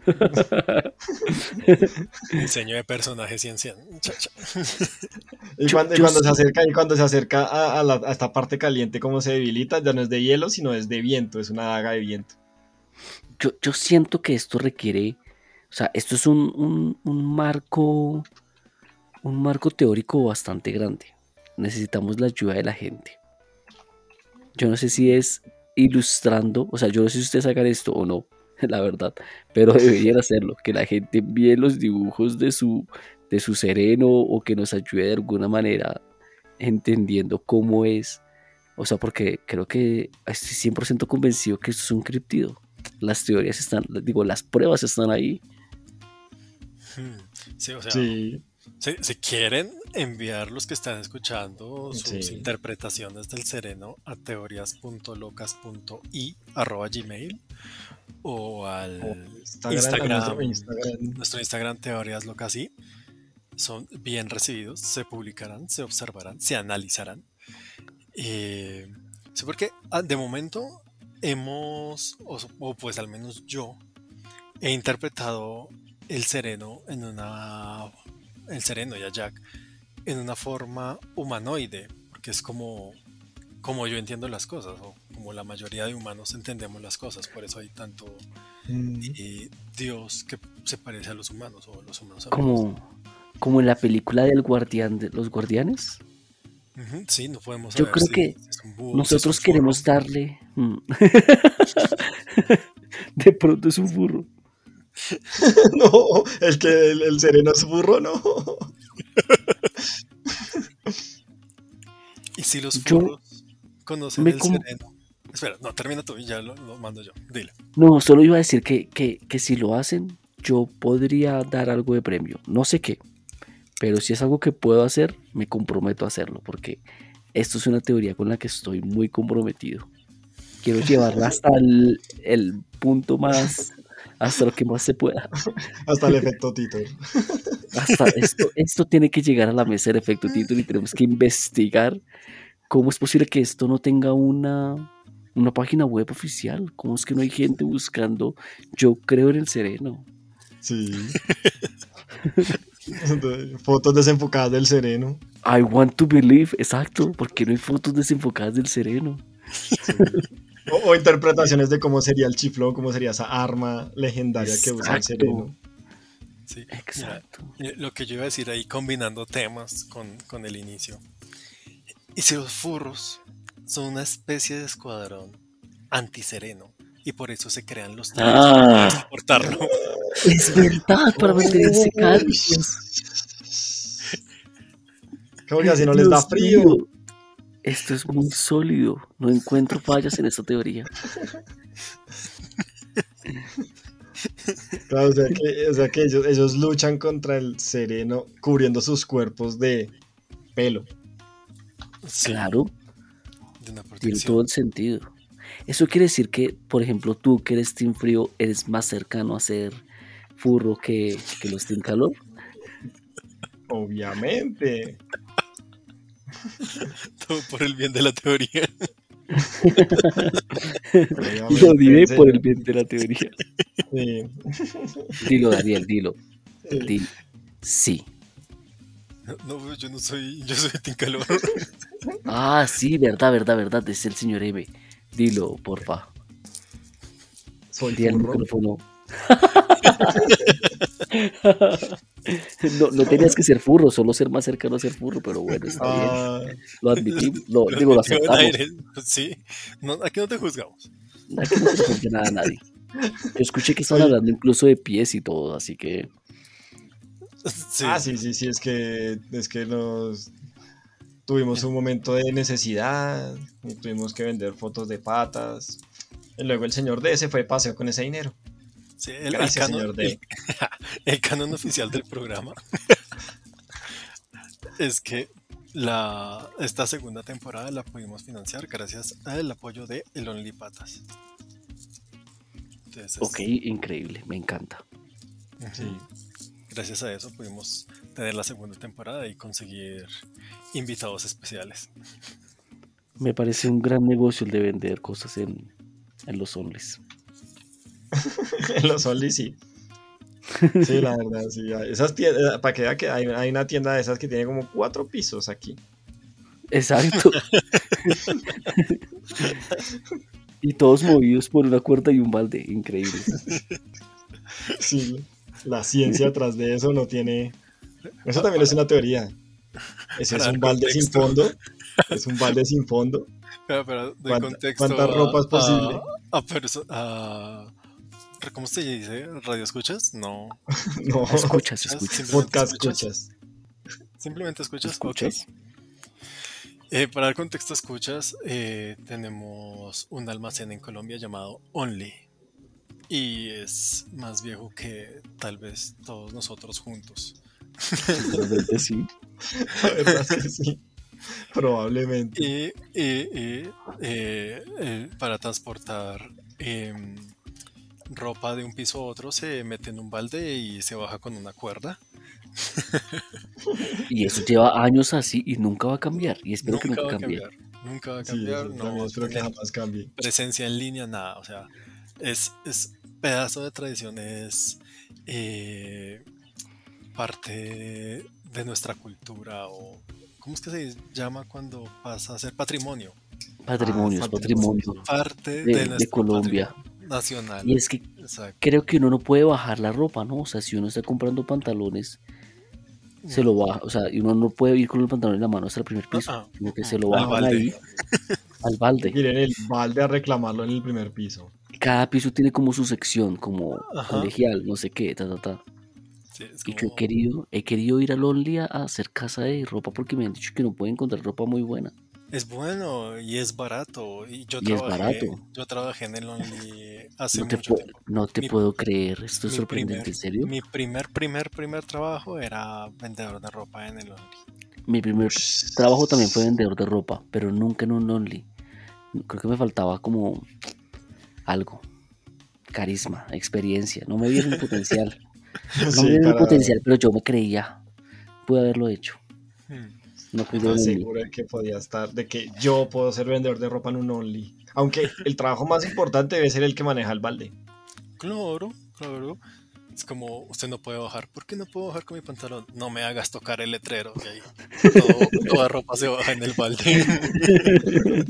(laughs) Diseño de personaje 100 100. Cha, cha. Y cuando, y yo cuando se acerca, y cuando se acerca a, a la- a esta parte caliente, como se debilita, ya no es de hielo, sino es de viento, es una daga de viento. Yo, yo siento que esto requiere, o sea, esto es un, un- un marco, un marco teórico bastante grande. Necesitamos la ayuda de la gente. Yo no sé si es ilustrando, o sea, yo no sé si ustedes hagan esto o no, (laughs) la verdad, pero deberían hacerlo, que la gente envíe los dibujos de su, de su sereno o que nos ayude de alguna manera entendiendo cómo es. O sea, porque creo que estoy 100% convencido que esto es un criptido. las teorías están, digo, las pruebas están ahí. Hmm, Sí, o sea, Sí, si quieren enviar los que están escuchando sus Sí. interpretaciones del sereno a teorías.locas.i arroba gmail o al Instagram, Instagram. nuestro Instagram. nuestro Instagram Teorías Locas y son bien recibidos, se publicarán, se observarán, se analizarán. Eh, sí, porque ah, de momento hemos, o, o pues al menos yo, he interpretado el sereno en una, el sereno y a Jack en una forma humanoide, porque es como, como yo entiendo las cosas, o como la mayoría de humanos entendemos las cosas, por eso hay tanto Mm, eh, Dios que se parece a los humanos o los humanos a los Como, como en la película del guardián de los guardianes. Sí, no podemos Yo creo si que es un búho, Nosotros queremos darle. mm. (laughs) de pronto es un burro. (laughs) No, el que el, el sereno es burro, no. (laughs) (laughs) Y si los Yo furros conocen el sereno. Espera, no, termina tú y ya lo, lo mando yo. Dile. No, solo iba a decir que, que, que si lo hacen, yo podría dar algo de premio. No sé qué. Pero si es algo que puedo hacer, me comprometo a hacerlo. Porque esto es una teoría con la que estoy muy comprometido. Quiero (laughs) llevarla hasta el, el punto más. Hasta lo que más se pueda. (laughs) Hasta el efecto Tito. (laughs) Hasta esto, esto tiene que llegar a la mesa del efecto título y tenemos que investigar cómo es posible que esto no tenga una, una página web oficial. ¿Cómo es que no hay gente buscando? Yo creo en el sereno. Sí. (laughs) Fotos desenfocadas del sereno. I want to believe, exacto, porque no hay fotos desenfocadas del sereno. O, o interpretaciones de cómo sería el chiflón, cómo sería esa arma legendaria que usa el Exacto. sereno. Sí, mira, Exacto. eh, lo que yo iba a decir ahí combinando temas con, con el inicio. Y si los furros son una especie de escuadrón antisereno y por eso se crean los trajes Ah. para soportarlo. Es verdad, (laughs) para mantenerse cálidos. Como que así no les da Dios frío. Esto es muy sólido. No encuentro fallas en esta teoría. Claro, o sea que, o sea que ellos, ellos luchan contra el sereno cubriendo sus cuerpos de pelo. Sí, Claro, de una tiene todo el sentido. Eso quiere decir que, por ejemplo, tú que eres Team Frío, eres más cercano a ser furro que, que los Team Calor. Obviamente. Todo por el bien de la teoría. (laughs) Lo diré por el bien de la teoría. Sí. Dilo, Daniel, dilo. Dilo. Sí. No, no, yo no soy, yo soy Team Calor. Ah, sí, verdad, verdad, verdad. Es el señor M. Dilo, porfa. Soy furro. micrófono. (laughs) no, no tenías que ser furro, solo ser más cercano a ser furro, pero bueno, está bien. Ah, Lo admitimos, lo, Lo digo, lo aceptamos. aire. Sí, no, aquí no te juzgamos. Aquí no se juzga nada a nadie. Yo escuché que estaban hablando incluso de pies y todo, así que Sí, Ah, sí, sí, sí, es que, es que nos tuvimos un momento de necesidad y tuvimos que vender fotos de patas. Y luego el señor D se fue de paseo con ese dinero. sí, el, el Gracias, canon, señor D. el- canon oficial del programa es que la, esta segunda temporada la pudimos financiar gracias al apoyo de El Only Patas. Entonces, ok, increíble, me encanta. Sí. gracias a eso pudimos tener la segunda temporada y conseguir invitados especiales. Me parece un gran negocio el de vender cosas en, en los onlys. (laughs) En los Only sí. Sí, la verdad, sí. Esas tiendas, para que vea que hay, hay una tienda de esas que tiene como cuatro pisos aquí. Exacto. (laughs) y todos movidos por una cuerda y un balde, increíble. (laughs) Sí, la ciencia atrás de eso no tiene. Eso también es una teoría. Ese es un balde sin fondo. Es un balde sin fondo. (laughs) Pero, pero de ¿Cuánta- contexto. cuánta ropa es posible? A, a perso- a- ¿Cómo se dice? ¿Radio escuchas? No. (laughs) No, Escuchas, escuchas. Podcast escuchas. Simplemente escuchas. ¿Escuchas? Eh, para dar contexto, escuchas, eh, tenemos un almacén en Colombia llamado Only. y es más viejo que tal vez todos nosotros juntos. Probablemente sí. (laughs) La verdad es que sí. Probablemente. Y, y- y, eh, eh, para transportar em, ropa de un piso a otro se mete en un balde y se baja con una cuerda. (laughs) Y eso lleva años así y nunca va a cambiar. Y espero que Nunca a cambie. cambiar. Nunca va a cambiar. no espero que jamás cambie. presencia en línea, nada. O sea, es, es pedazo de tradición, es eh, parte de nuestra cultura o ¿cómo es que se llama cuando pasa a ser patrimonio? Patrimonio, Ah, es patrimonio Parte de, de, de Colombia. patrimonio nacional. Y es que Exacto. creo que uno no puede bajar la ropa, ¿no? O sea, si uno está comprando pantalones, se lo baja. O sea, y uno no puede ir con el pantalón en la mano hasta el primer piso, Ah, ah, sino que ah, se lo al bajan balde. ahí al balde. Ir en el balde a reclamarlo en el primer piso. Cada piso tiene como su sección, como Ajá. colegial, no sé qué, ta, ta, ta. Sí, Y yo he querido, he querido ir al Only a a hacer casa de ropa porque me han dicho que no pueden encontrar ropa muy buena. Es bueno y es barato. Y yo Y es trabajé, barato. yo trabajé en el Only hace No te, mucho tiempo. no te Mi- puedo creer, esto es sorprendente, primer- ¿en serio? Mi primer, primer, primer trabajo era vendedor de ropa en el Only. Mi primer trabajo también fue vendedor de ropa, pero nunca en un Only. Creo que me faltaba como algo. Carisma, experiencia. No me vieron potencial. (laughs) No Sí, me vieron para- potencial, pero yo me creía. Pude haberlo hecho. Hmm. No de que podía estar, de que yo puedo ser vendedor de ropa en un Only. Aunque el trabajo más importante debe ser el que maneja el balde. Claro, claro. Es como, usted no puede bajar. ¿Por qué no puedo bajar con mi pantalón? No me hagas tocar el letrero. que ahí todo- toda ropa se baja en el balde. (laughs)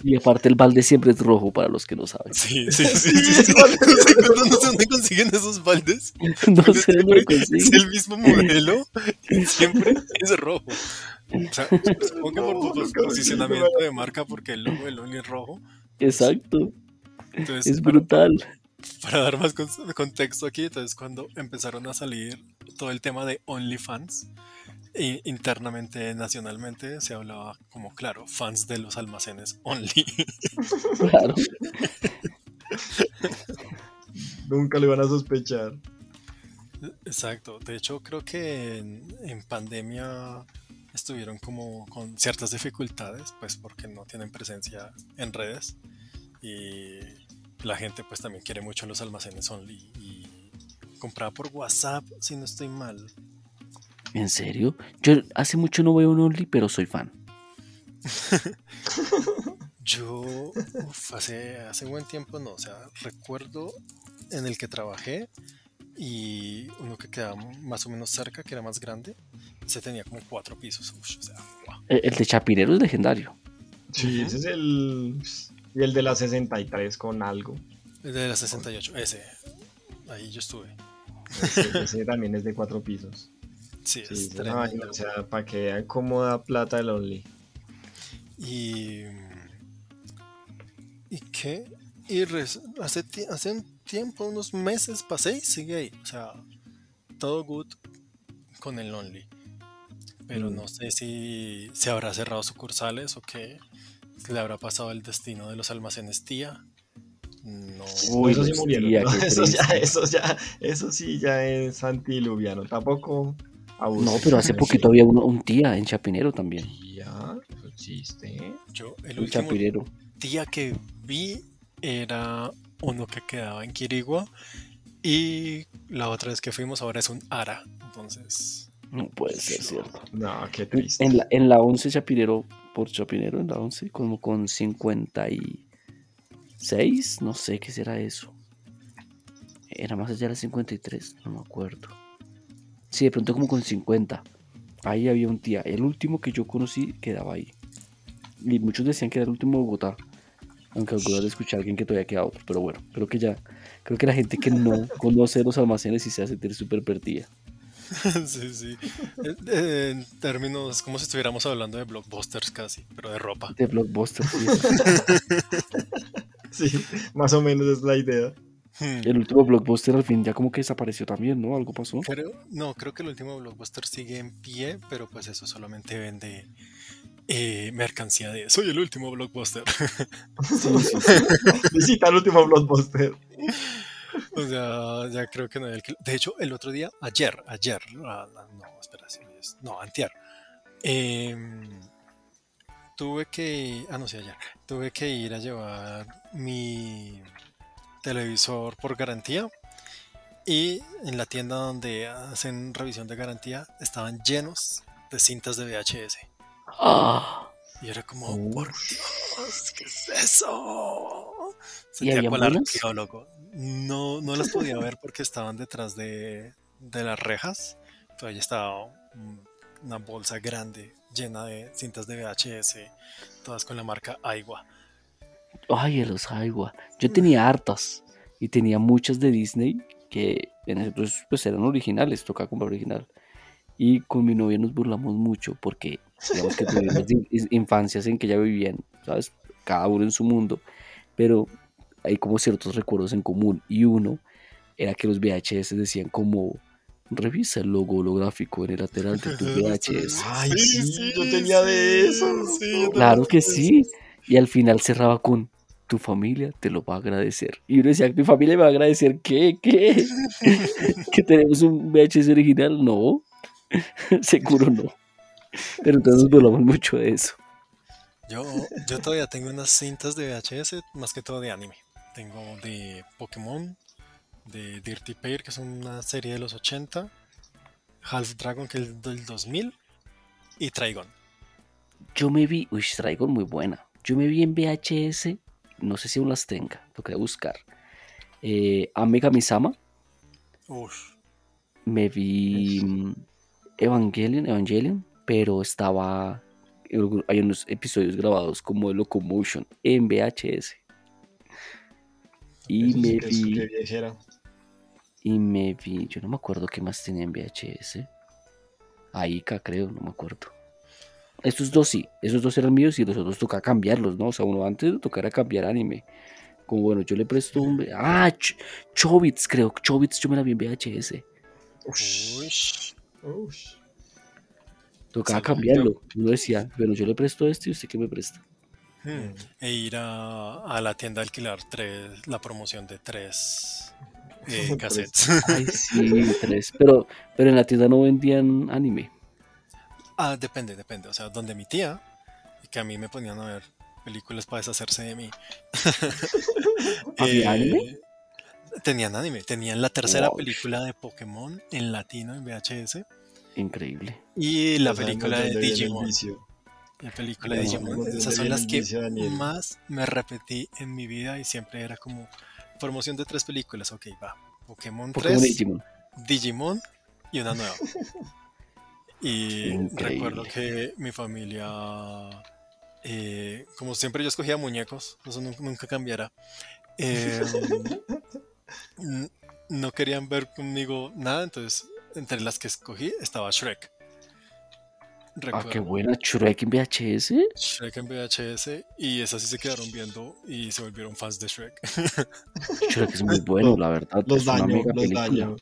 (laughs) Y aparte el balde siempre es rojo para los que no saben. Sí, (laughs) sí, sí. sí, sí. (laughs) No sé cuándo- no sé dónde consiguen esos baldes. No Porque sé dónde siempre Es consiguen. el mismo modelo y siempre es rojo. O sea, supongo que por No, posicionamiento de marca, porque el logo del Only es rojo. Exacto. Entonces, Es brutal. para dar más con- contexto aquí, entonces cuando empezaron a salir todo el tema de OnlyFans, internamente, nacionalmente, se hablaba como, claro, fans de los almacenes Only. Claro. Nunca lo iban a sospechar. Exacto. De hecho, creo que en, en pandemia estuvieron como con ciertas dificultades, pues porque no tienen presencia en redes y la gente pues también quiere mucho los almacenes only y compraba por WhatsApp, si no estoy mal. ¿En serio? Yo hace mucho no veo un Only, pero soy fan. (laughs) Yo uf, hace, hace buen tiempo no, o sea, recuerdo en el que trabajé y uno que quedaba más o menos cerca, que era más grande, se tenía como cuatro pisos. Uf, o sea, guau. El, el de Chapinero es legendario. Sí, ese es el. Y el de la 63 con algo. El de la 68, ese. Ahí yo estuve. Ese, ese también es de cuatro pisos. Sí, Sí, es tremendo. vaina, o sea, para que vean cómo da plata el Only. Y. ¿Y qué? Y res- hace, hace un tiempo, unos meses pasé y sigue ahí. O sea, todo good con el Only. Pero Mm. no sé si se habrá cerrado sucursales o qué. Le habrá pasado el destino de los almacenes tía. No. Uy, eso sí murieron. tía, (laughs) Eso ya, eso ya, eso sí ya es antiluviano. Tampoco No, pero hace poquito había uno- un tía en Chapinero también. Existe. Yo, el Un último Chapinero. tía que vi era uno que quedaba en Quirigua. Y la otra vez que fuimos ahora es un Ara. Entonces. No puede ser cierto. No, qué triste. En la, en la 11 Chapinero, por Chapinero, en la 11, como con 56, no sé qué será eso. Era más allá de la 53, no me acuerdo. Sí, de pronto como con 50. Ahí había un tía. El último que yo conocí quedaba ahí. Y muchos decían que era el último de Bogotá. Aunque algunos de escuchar a alguien que todavía queda otro. Pero bueno, creo que ya. Creo que la gente que no (laughs) conoce los almacenes y se hace sentir súper perdida. (laughs) sí, sí. Eh, eh, En términos, como si estuviéramos hablando de blockbusters casi, pero de ropa. De Blockbuster, sí. (laughs) Sí, más o menos es la idea. Hmm. El último blockbuster al fin ya como que desapareció también, ¿no? Algo pasó. Creo, no, creo que el último blockbuster sigue en pie, pero pues eso solamente vende eh, mercancía de soy el último blockbuster. (laughs) Visita el último blockbuster. o sea, ya creo que no hay alquil- De hecho, el otro día, ayer, ayer, ah, no, espera, sí, es- no, antier, em, tuve que, ah, no, sí, ayer, tuve que ir a llevar mi televisor por garantía y en la tienda donde hacen revisión de garantía estaban llenos de cintas de VHS. Ah, Y era como, Uf. por Dios, ¿qué es eso? ¿Y Sentía cual arqueólogo. No, no las podía ver porque estaban detrás de, de las rejas. Todavía estaba un- una bolsa grande llena de cintas de VHS, todas con la marca Aigua. Ay, los Aiwa. Yo tenía hartas y tenía muchas de Disney que en ese entonces pues eran originales, tocaba comprar original. Y con mi novia nos burlamos mucho porque digamos que tuvimos in- (laughs) in- infancias en que ya vivían, ¿sabes? Cada uno en su mundo, pero hay como ciertos recuerdos en común y uno era que los VHS decían como revisa el logo holográfico en el lateral de tu (laughs) VHS. Ay, sí, yo tenía de esos. sí, Claro que sí. Y al final cerraba con tu familia te lo va a agradecer. Y uno decía, ¿mi familia me va a agradecer qué? ¿Qué? (laughs) ¿Que tenemos un VHS original? No. (laughs) Seguro no. Pero entonces nos burlamos mucho de eso. Yo, yo todavía tengo unas cintas de VHS, más que todo de anime. Tengo de Pokémon, de Dirty Pair, que es una serie de los 80, Half Dragon, que es del 2000, y Trigon. Yo me vi, uy, Trigon muy buena. Yo me vi en VHS, no sé si aún las tenga, toca buscar. Eh, a Megami-sama, Uf, me vi mm, Evangelion, Evangelion, pero estaba. Hay unos episodios grabados como de Locomotion en VHS. Y me vi. Y me vi. Yo no me acuerdo qué más tenía en VHS. Aika, creo, no me acuerdo. Estos dos sí, esos dos eran míos y los otros toca cambiarlos, ¿no? O sea, uno antes de tocar a cambiar anime. Como bueno, yo le presto un. Ah, Ch- Chobits, creo. Chobits yo me la vi en VHS. Ush, ush. Tocaba cambiarlo. Uno decía, bueno, yo le presto este y usted qué me presta. Hmm. E ir a, a la tienda a alquilar tres, la promoción de tres eh, (laughs) Tres. cassettes. Ay, sí, (laughs) tres. Pero, pero en la tienda no vendían anime. Ah, depende, depende. O sea, donde mi tía, y que a mí me ponían a ver películas para deshacerse de mí. (laughs) ¿Había anime? Tenían anime. Tenían la tercera Wow. película de Pokémon en latino en VHS Increíble. y la película de Digimon. La película de Digimon. Esas son las que Daniel. más me repetí en mi vida y siempre era como promoción de tres películas. Ok, va. Pokémon, Pokémon 3, y Digimon. Digimon y una nueva. (laughs) Y Increíble. recuerdo que mi familia, eh, como siempre yo escogía muñecos, eso nunca, nunca cambiará. eh, n- no querían ver conmigo nada, entonces entre las que escogí estaba Shrek. Ah, qué buena. Shrek en VHS. Shrek en VHS y esas sí se quedaron viendo y se volvieron fans de Shrek. Shrek es muy (laughs) bueno, la verdad. Los es una daño, mega los película. daño.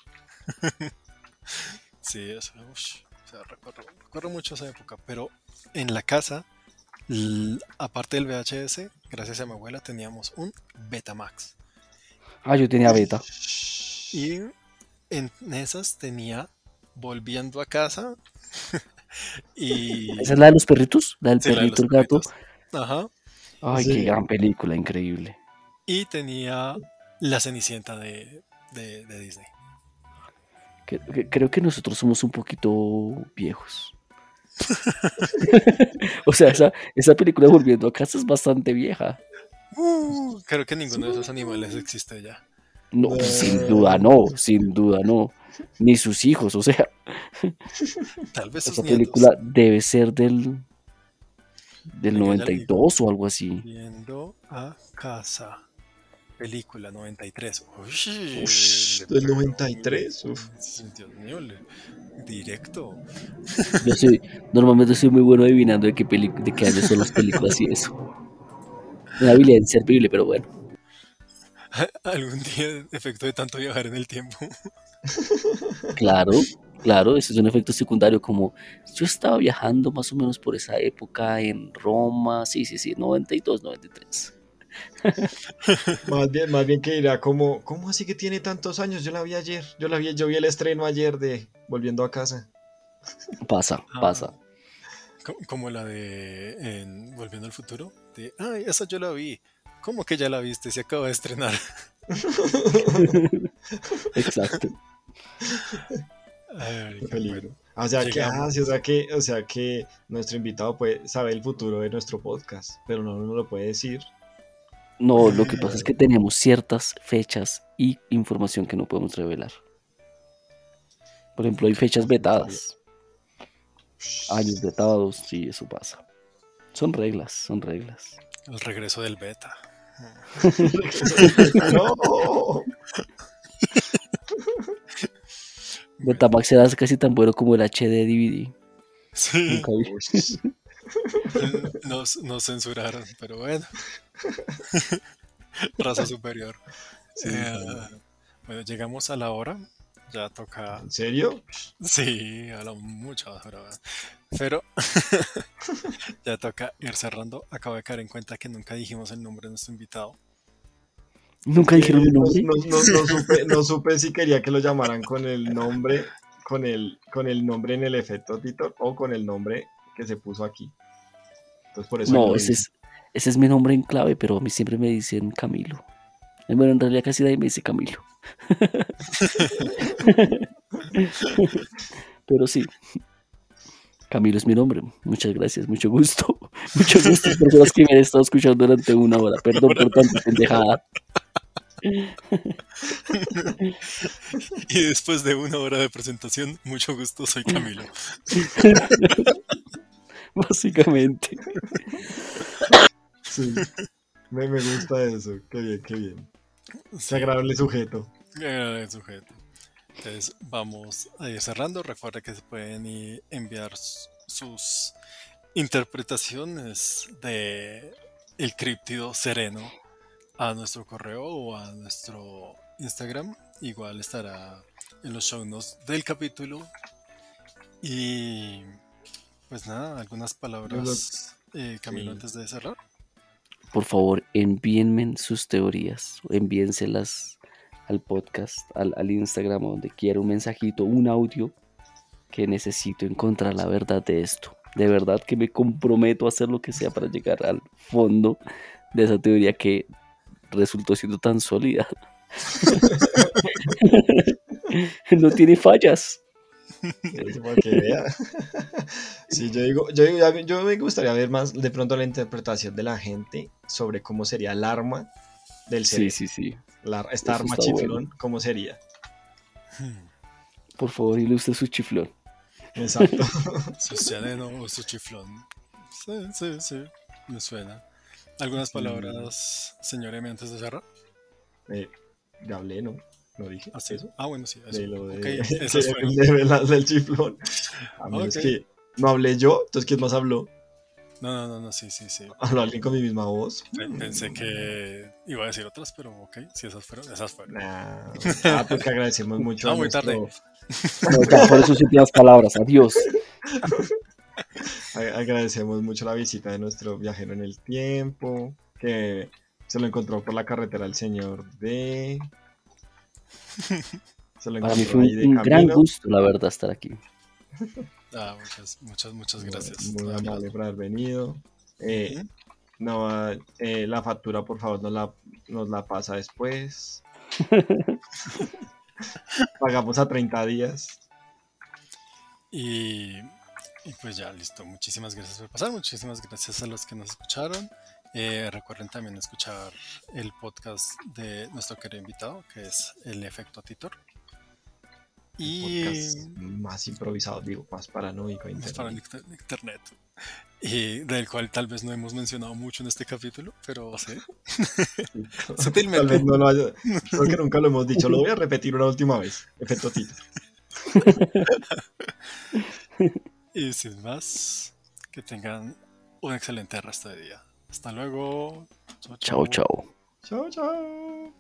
Sí, eso, ush, o sea, recuerdo, recuerdo mucho esa época, pero en la casa, aparte del VHS, gracias a mi abuela, teníamos un Betamax. Ah, yo tenía beta. Y en esas tenía Volviendo a casa (laughs) y... ¿Esa es la de los perritos? ¿La del Sí, la de perrito, el gato? Ajá. Ay, Sí. qué gran película, increíble. Y tenía La Cenicienta de, de- de Disney. Que- que- Creo que nosotros somos un poquito viejos. (laughs) o sea, esa, esa película Volviendo a casa es bastante vieja. Uh, creo que ninguno de esos animales existe ya. No, Eh. sin duda no, sin duda no. Ni sus hijos, o sea, Tal vez esa nietos. película debe ser del, del Venga, ya le 92 o algo así. Viendo a casa. Película 93. Uy, Ush, pegó. 93, uf. Dios mío, le- directo. Yo soy, normalmente soy muy bueno adivinando de qué, peli- de qué año son las películas y eso. Una habilidad inservible, pero bueno. (laughs) Algún día, efecto de tanto viajar en el tiempo. Claro, Claro, ese es un efecto secundario, como yo estaba viajando más o menos por esa época en Roma, sí, sí, sí, 92, 93. Más bien, más bien que dirá como, ¿cómo así que tiene tantos años? Yo la vi ayer, yo la vi, yo vi el estreno ayer de Volviendo a casa. Pasa, Ah. pasa. Co- Como la de en Volviendo al Futuro. De, ay, esa yo la vi. ¿Cómo que ya la viste? Se acaba de estrenar. (laughs) Exacto. Ay, Qué qué peligro. bueno. O sea que, ah, sí, o sea que, o sea que nuestro invitado puede saber el futuro de nuestro podcast, pero no nos lo puede decir. No, lo que pasa es que tenemos ciertas fechas y información que no podemos revelar. Por ejemplo, hay fechas vetadas, años vetados, sí, eso pasa. Son reglas, son reglas. El regreso del beta. (laughs) no. Betamax era casi tan bueno como el HD DVD. Sí, Nunca vi. nos, nos censuraron, pero bueno. (laughs) Raza superior. Sí, Eh, bueno, llegamos a la hora. Ya toca. ¿En serio? Sí, a la mucha hora. Pero (laughs) ya toca ir cerrando. Acabo de caer en cuenta que nunca dijimos el nombre de nuestro invitado. Nunca dijeron No, nombre. no- no- no supe, no supe si quería que lo llamaran con el nombre, con el, con el nombre en el efecto Tito o con el nombre que se puso aquí. Entonces por eso No, ese es, ese es mi nombre en clave, pero a mí siempre me dicen Camilo. Bueno, en realidad casi nadie me dice Camilo. (laughs) pero sí. Camilo es mi nombre. Muchas gracias, mucho gusto. (laughs) Mucho gusto, personas que me han estado escuchando durante una hora. Perdón por tanta pendejada. (laughs) Y después de una hora de presentación, mucho gusto, soy Camilo. Básicamente. Sí. Me, me gusta eso. Qué bien, qué bien. Qué agradable sujeto. eh, sujeto. Entonces vamos a ir cerrando. Recuerda que se pueden enviar sus interpretaciones de el críptido sereno a nuestro correo o a nuestro Instagram. Igual estará en los show notes del capítulo. Y pues nada, algunas palabras, eh, Camilo, sí. antes de cerrar. Por favor, envíenme sus teorías. Envíenselas al podcast, al, al Instagram, donde quiera, un mensajito, un audio que necesito encontrar la verdad de esto. De verdad que me comprometo a hacer lo que sea para llegar al fondo de esa teoría que resultó siendo tan sólida. (laughs) no tiene fallas. (laughs) Vea. (laughs) Sí, yo digo, yo digo, ya- yo me gustaría ver más de pronto la interpretación de la gente sobre cómo sería el arma del Sí, cerebro. sí, sí. La- esta Eso arma chiflón, bueno. ¿cómo sería? Por favor, ilustre su chiflón. Exacto. (laughs) Su sereno o su chiflón. Sí, sí, sí, me suena. ¿Algunas palabras, señor M, antes de cerrar? Eh, ya hablé, ¿no? ¿No dije ¿Ah, sí? eso? Ah, bueno, sí. Eso. De lo de, Ok, (laughs) de- esas fueron. de chiflón. A menos Ok. que no hablé yo, entonces ¿quién más habló? No, no, no, no, sí, sí, sí. (laughs) ¿Habló alguien con mi misma voz? Pe- Pensé que iba a decir otras, pero ok, sí, esas fueron, esas fueron. Nah. (laughs) Ah, pues que agradecemos mucho. No, a muy tarde. nuestro- No, ya, por sus últimas palabras. Adiós. Agradecemos mucho la visita de nuestro viajero en el tiempo, que se lo encontró por la carretera el señor de... (laughs) Se lo Para mí fue un, un gran gusto, la verdad, estar aquí. Ah, muchas, muchas, muchas gracias. Muy amable por haber venido. Eh, no, eh, la factura, por favor, nos la, nos la pasa después. (laughs) Pagamos a 30 días. Y, y pues ya, listo. Muchísimas gracias por pasar. Muchísimas gracias a los que nos escucharon. Eh, recuerden también escuchar el podcast de nuestro querido invitado, que es El Efecto Titor. Y Podcast más improvisado, digo, más paranoico. más para el internet. inter- internet. Y del cual tal vez no hemos mencionado mucho en este capítulo, pero sí. (laughs) (laughs) Sutilmente. Tal vez no lo haya, creo que nunca lo hemos dicho. Lo voy a repetir una última vez. Efecto Tito. (laughs) Y sin más, que tengan un excelente resto de día. Hasta luego. Chao, chao. Chao, chao.